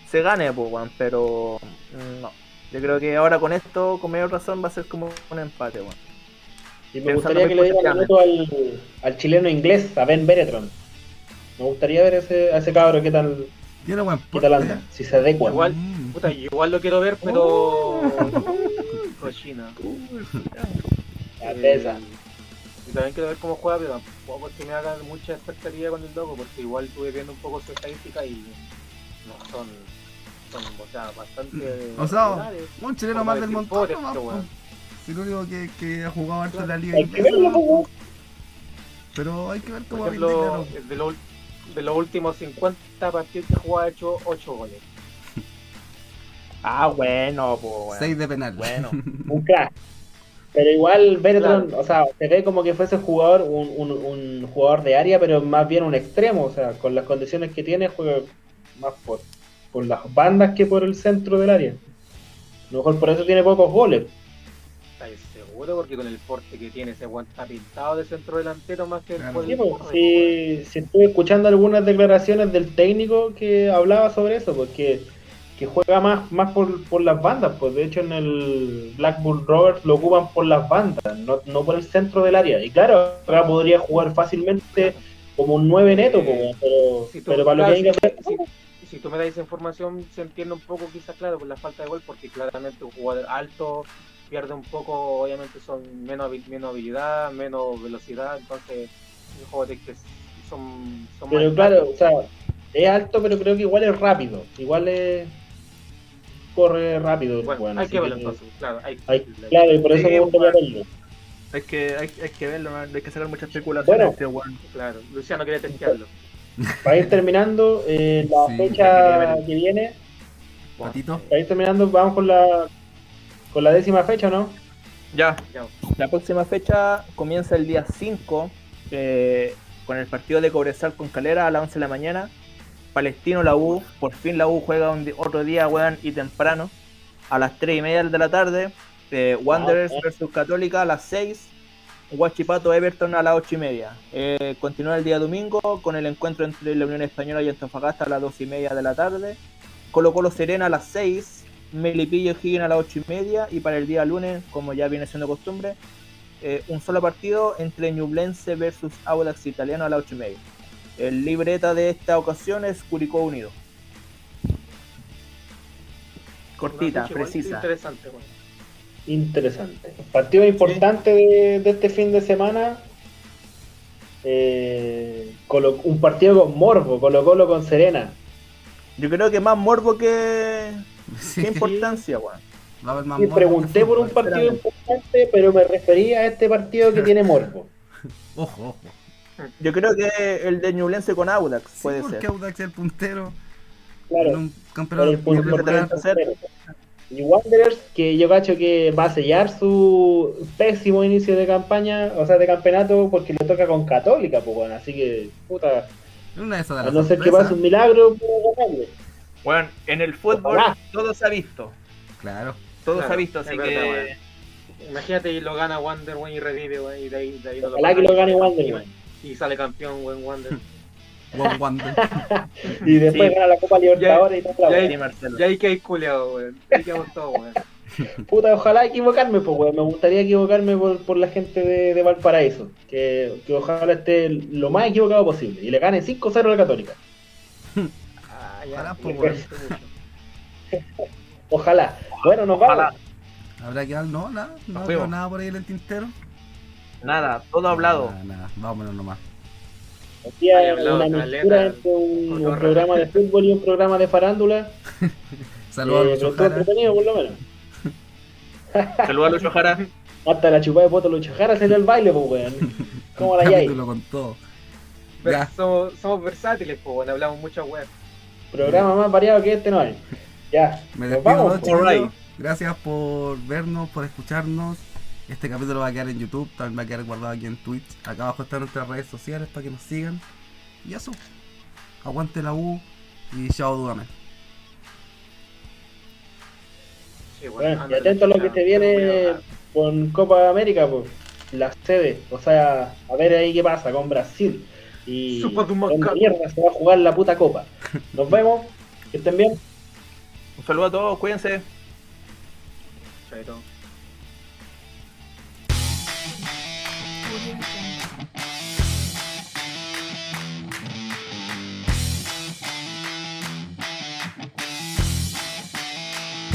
se gane, pues, weón. Pero mm, no. Yo creo que ahora con esto, con mayor razón, va a ser como un empate, weón. Y me Pensando gustaría que le dieran muy minuto al, al chileno inglés, a Ben Beretron. Me gustaría ver ese, a ese cabro qué tal, Tiene buen porte. tal anda, si se adecua. Igual, Mm. puta, igual lo quiero ver, pero. <laughs> Cochina. La pesa. Y también quiero ver cómo juega, pero tampoco es que me hagan mucha expectativa con el loco, porque igual estuve viendo un poco su estadística y no son. son o sea, bastante. O sea, regulares. un chileno Por más del montón. nomás, pero. Si lo único que, que ha jugado antes de la liga Hay que verlo, po. Pero hay que ver Por cómo ejemplo, claro. de, los, de los últimos 50 partidos que jugado ha hecho 8 goles. <laughs> Ah, bueno, pues, weón. 6 de penal. Bueno. <laughs> Un crack. Pero igual Claro. o sea, se ve como que fuese un jugador, un, un, un jugador de área, pero más bien un extremo, o sea, con las condiciones que tiene, juega más por, por las bandas que por el centro del área. A lo mejor por eso tiene pocos goles. Porque con el porte que tiene ese weón está pintado de centro delantero más que Claro. el pues, porte, sí, sí estuve escuchando algunas declaraciones del técnico que hablaba sobre eso, porque que juega más, más por, por las bandas, pues de hecho en el Blackburn Rovers lo ocupan por las bandas, no, no por el centro del área. Y claro, acá podría jugar fácilmente como un 9 neto, pues, pero, Si tú- pero para lo que hay que si- hacer, si, si tú me das esa información, se entiende un poco, quizás, claro, por la falta de gol, porque claramente un jugador alto pierde un poco, obviamente son menos, menos habilidad, menos velocidad, entonces, los jugadores que son, son pero más claro, o sea, es alto, pero creo que igual es rápido, igual es corre rápido. el bueno, weón, hay que verlo entonces, claro, hay, hay- claro, y por eso me bueno. verlo. Hay que, hay, hay que verlo, man. hay que sacar mucha especulación Bueno. este claro, Luciano quería testearlo. Para ir terminando, eh, la Sí, fecha que viene, Patito. para ir terminando, vamos con la con la décima fecha, ¿no? Ya, Ya, la próxima fecha comienza el día 5 eh, con el partido de Cobresal con Calera a las 11 de la mañana. Palestino la U, por fin la U juega un otro día, weón, y temprano. A las 3 y media de la tarde, eh, Wanderers Ah, versus Católica a las 6. Guachipato Everton a las 8 y media. Eh, continúa el día domingo con el encuentro entre la Unión Española y Antofagasta a las 2 y media de la tarde. Colo Colo Serena a las 6. Melipillo Higgins a las 8 y media. Y para el día lunes, como ya viene siendo costumbre, eh, un solo partido entre Ñublense versus Audax Italiano a las 8 y media. El libreta de esta ocasión es Curicó Unido. Cortita, precisa. Interesante, weón. Interesante. Partido importante de, de este fin de semana. Eh, un partido con Morbo, Colo Colo con Serena. Yo creo que más morbo que, Sí, que importancia, weón. Y morbo pregunté por un partido importante, pero me refería a este partido que tiene Morbo. <laughs> Ojo, ojo. Yo creo que el de Ñublense con Audax Sí, puede porque ser. Audax es el puntero Claro, un campeonato el Y Wanderers, que yo cacho que va a sellar su pésimo inicio de campaña, o sea, de campeonato, porque le toca con Católica, pues bueno, así que, puta, Una de esas de a no ser que pase un milagro, ganarle. Bueno, en el fútbol Ojalá. todo se ha visto. Claro. Todo Claro, se ha visto, así verdad, que. weón. Imagínate y lo gana Wander, y revive, weón, y de ahí, de ahí no Ojalá que lo gane Wander, y- sale campeón, weón, Wander. <laughs> <laughs> Y después Sí. gana la Copa Libertadores y toda la ya- ahí que hay culeado, weón. Ahí quedamos todos, weón. <laughs> Puta, ojalá equivocarme, pues weón. Me gustaría equivocarme por, por la gente de, de Valparaíso. Que, que ojalá esté lo más equivocado posible. Y le gane 5-0 a la Católica. Ah, ya. Ojalá, me pues. <laughs> Ojalá. Bueno, nos vamos. Ojalá. ¿Habrá que no? Nada. No Nos veo nada por ahí en el tintero. Nada, todo hablado. Nada, nada. Vámonos nomás. Hablado una caleta, mezcla entre un, programa de fútbol y un programa de farándula. <laughs> Saludos Eh, a Lucho estuvo Jara. entretenido, por lo menos. <laughs> Saludos a Lucho Jara. Hasta la chupada de poto Lucho Jara salió al baile, pues weón. ¿Cómo la hay? Con todo. Pero somos, somos versátiles, pues, weón. Hablamos muchas weas. Programa más variado que este no hay. Ya. Me nos despido, vamos. ¿no, pues. chiquillos? Alright. Gracias por vernos, por escucharnos. Este capítulo va a quedar en YouTube, también va a quedar guardado aquí en Twitch. Acá abajo están nuestras redes sociales para que nos sigan. Y eso. Aguante la U y chao Dudamel. Sí, weón. Bueno, y atento a lo que se viene con Copa América, pues, la sede. O sea, a ver ahí qué pasa con Brasil. Y Sopa de un dónde macaco. mierda se va a jugar la puta Copa. Nos vemos, que estén bien. Un saludo a todos, cuídense. Chaito.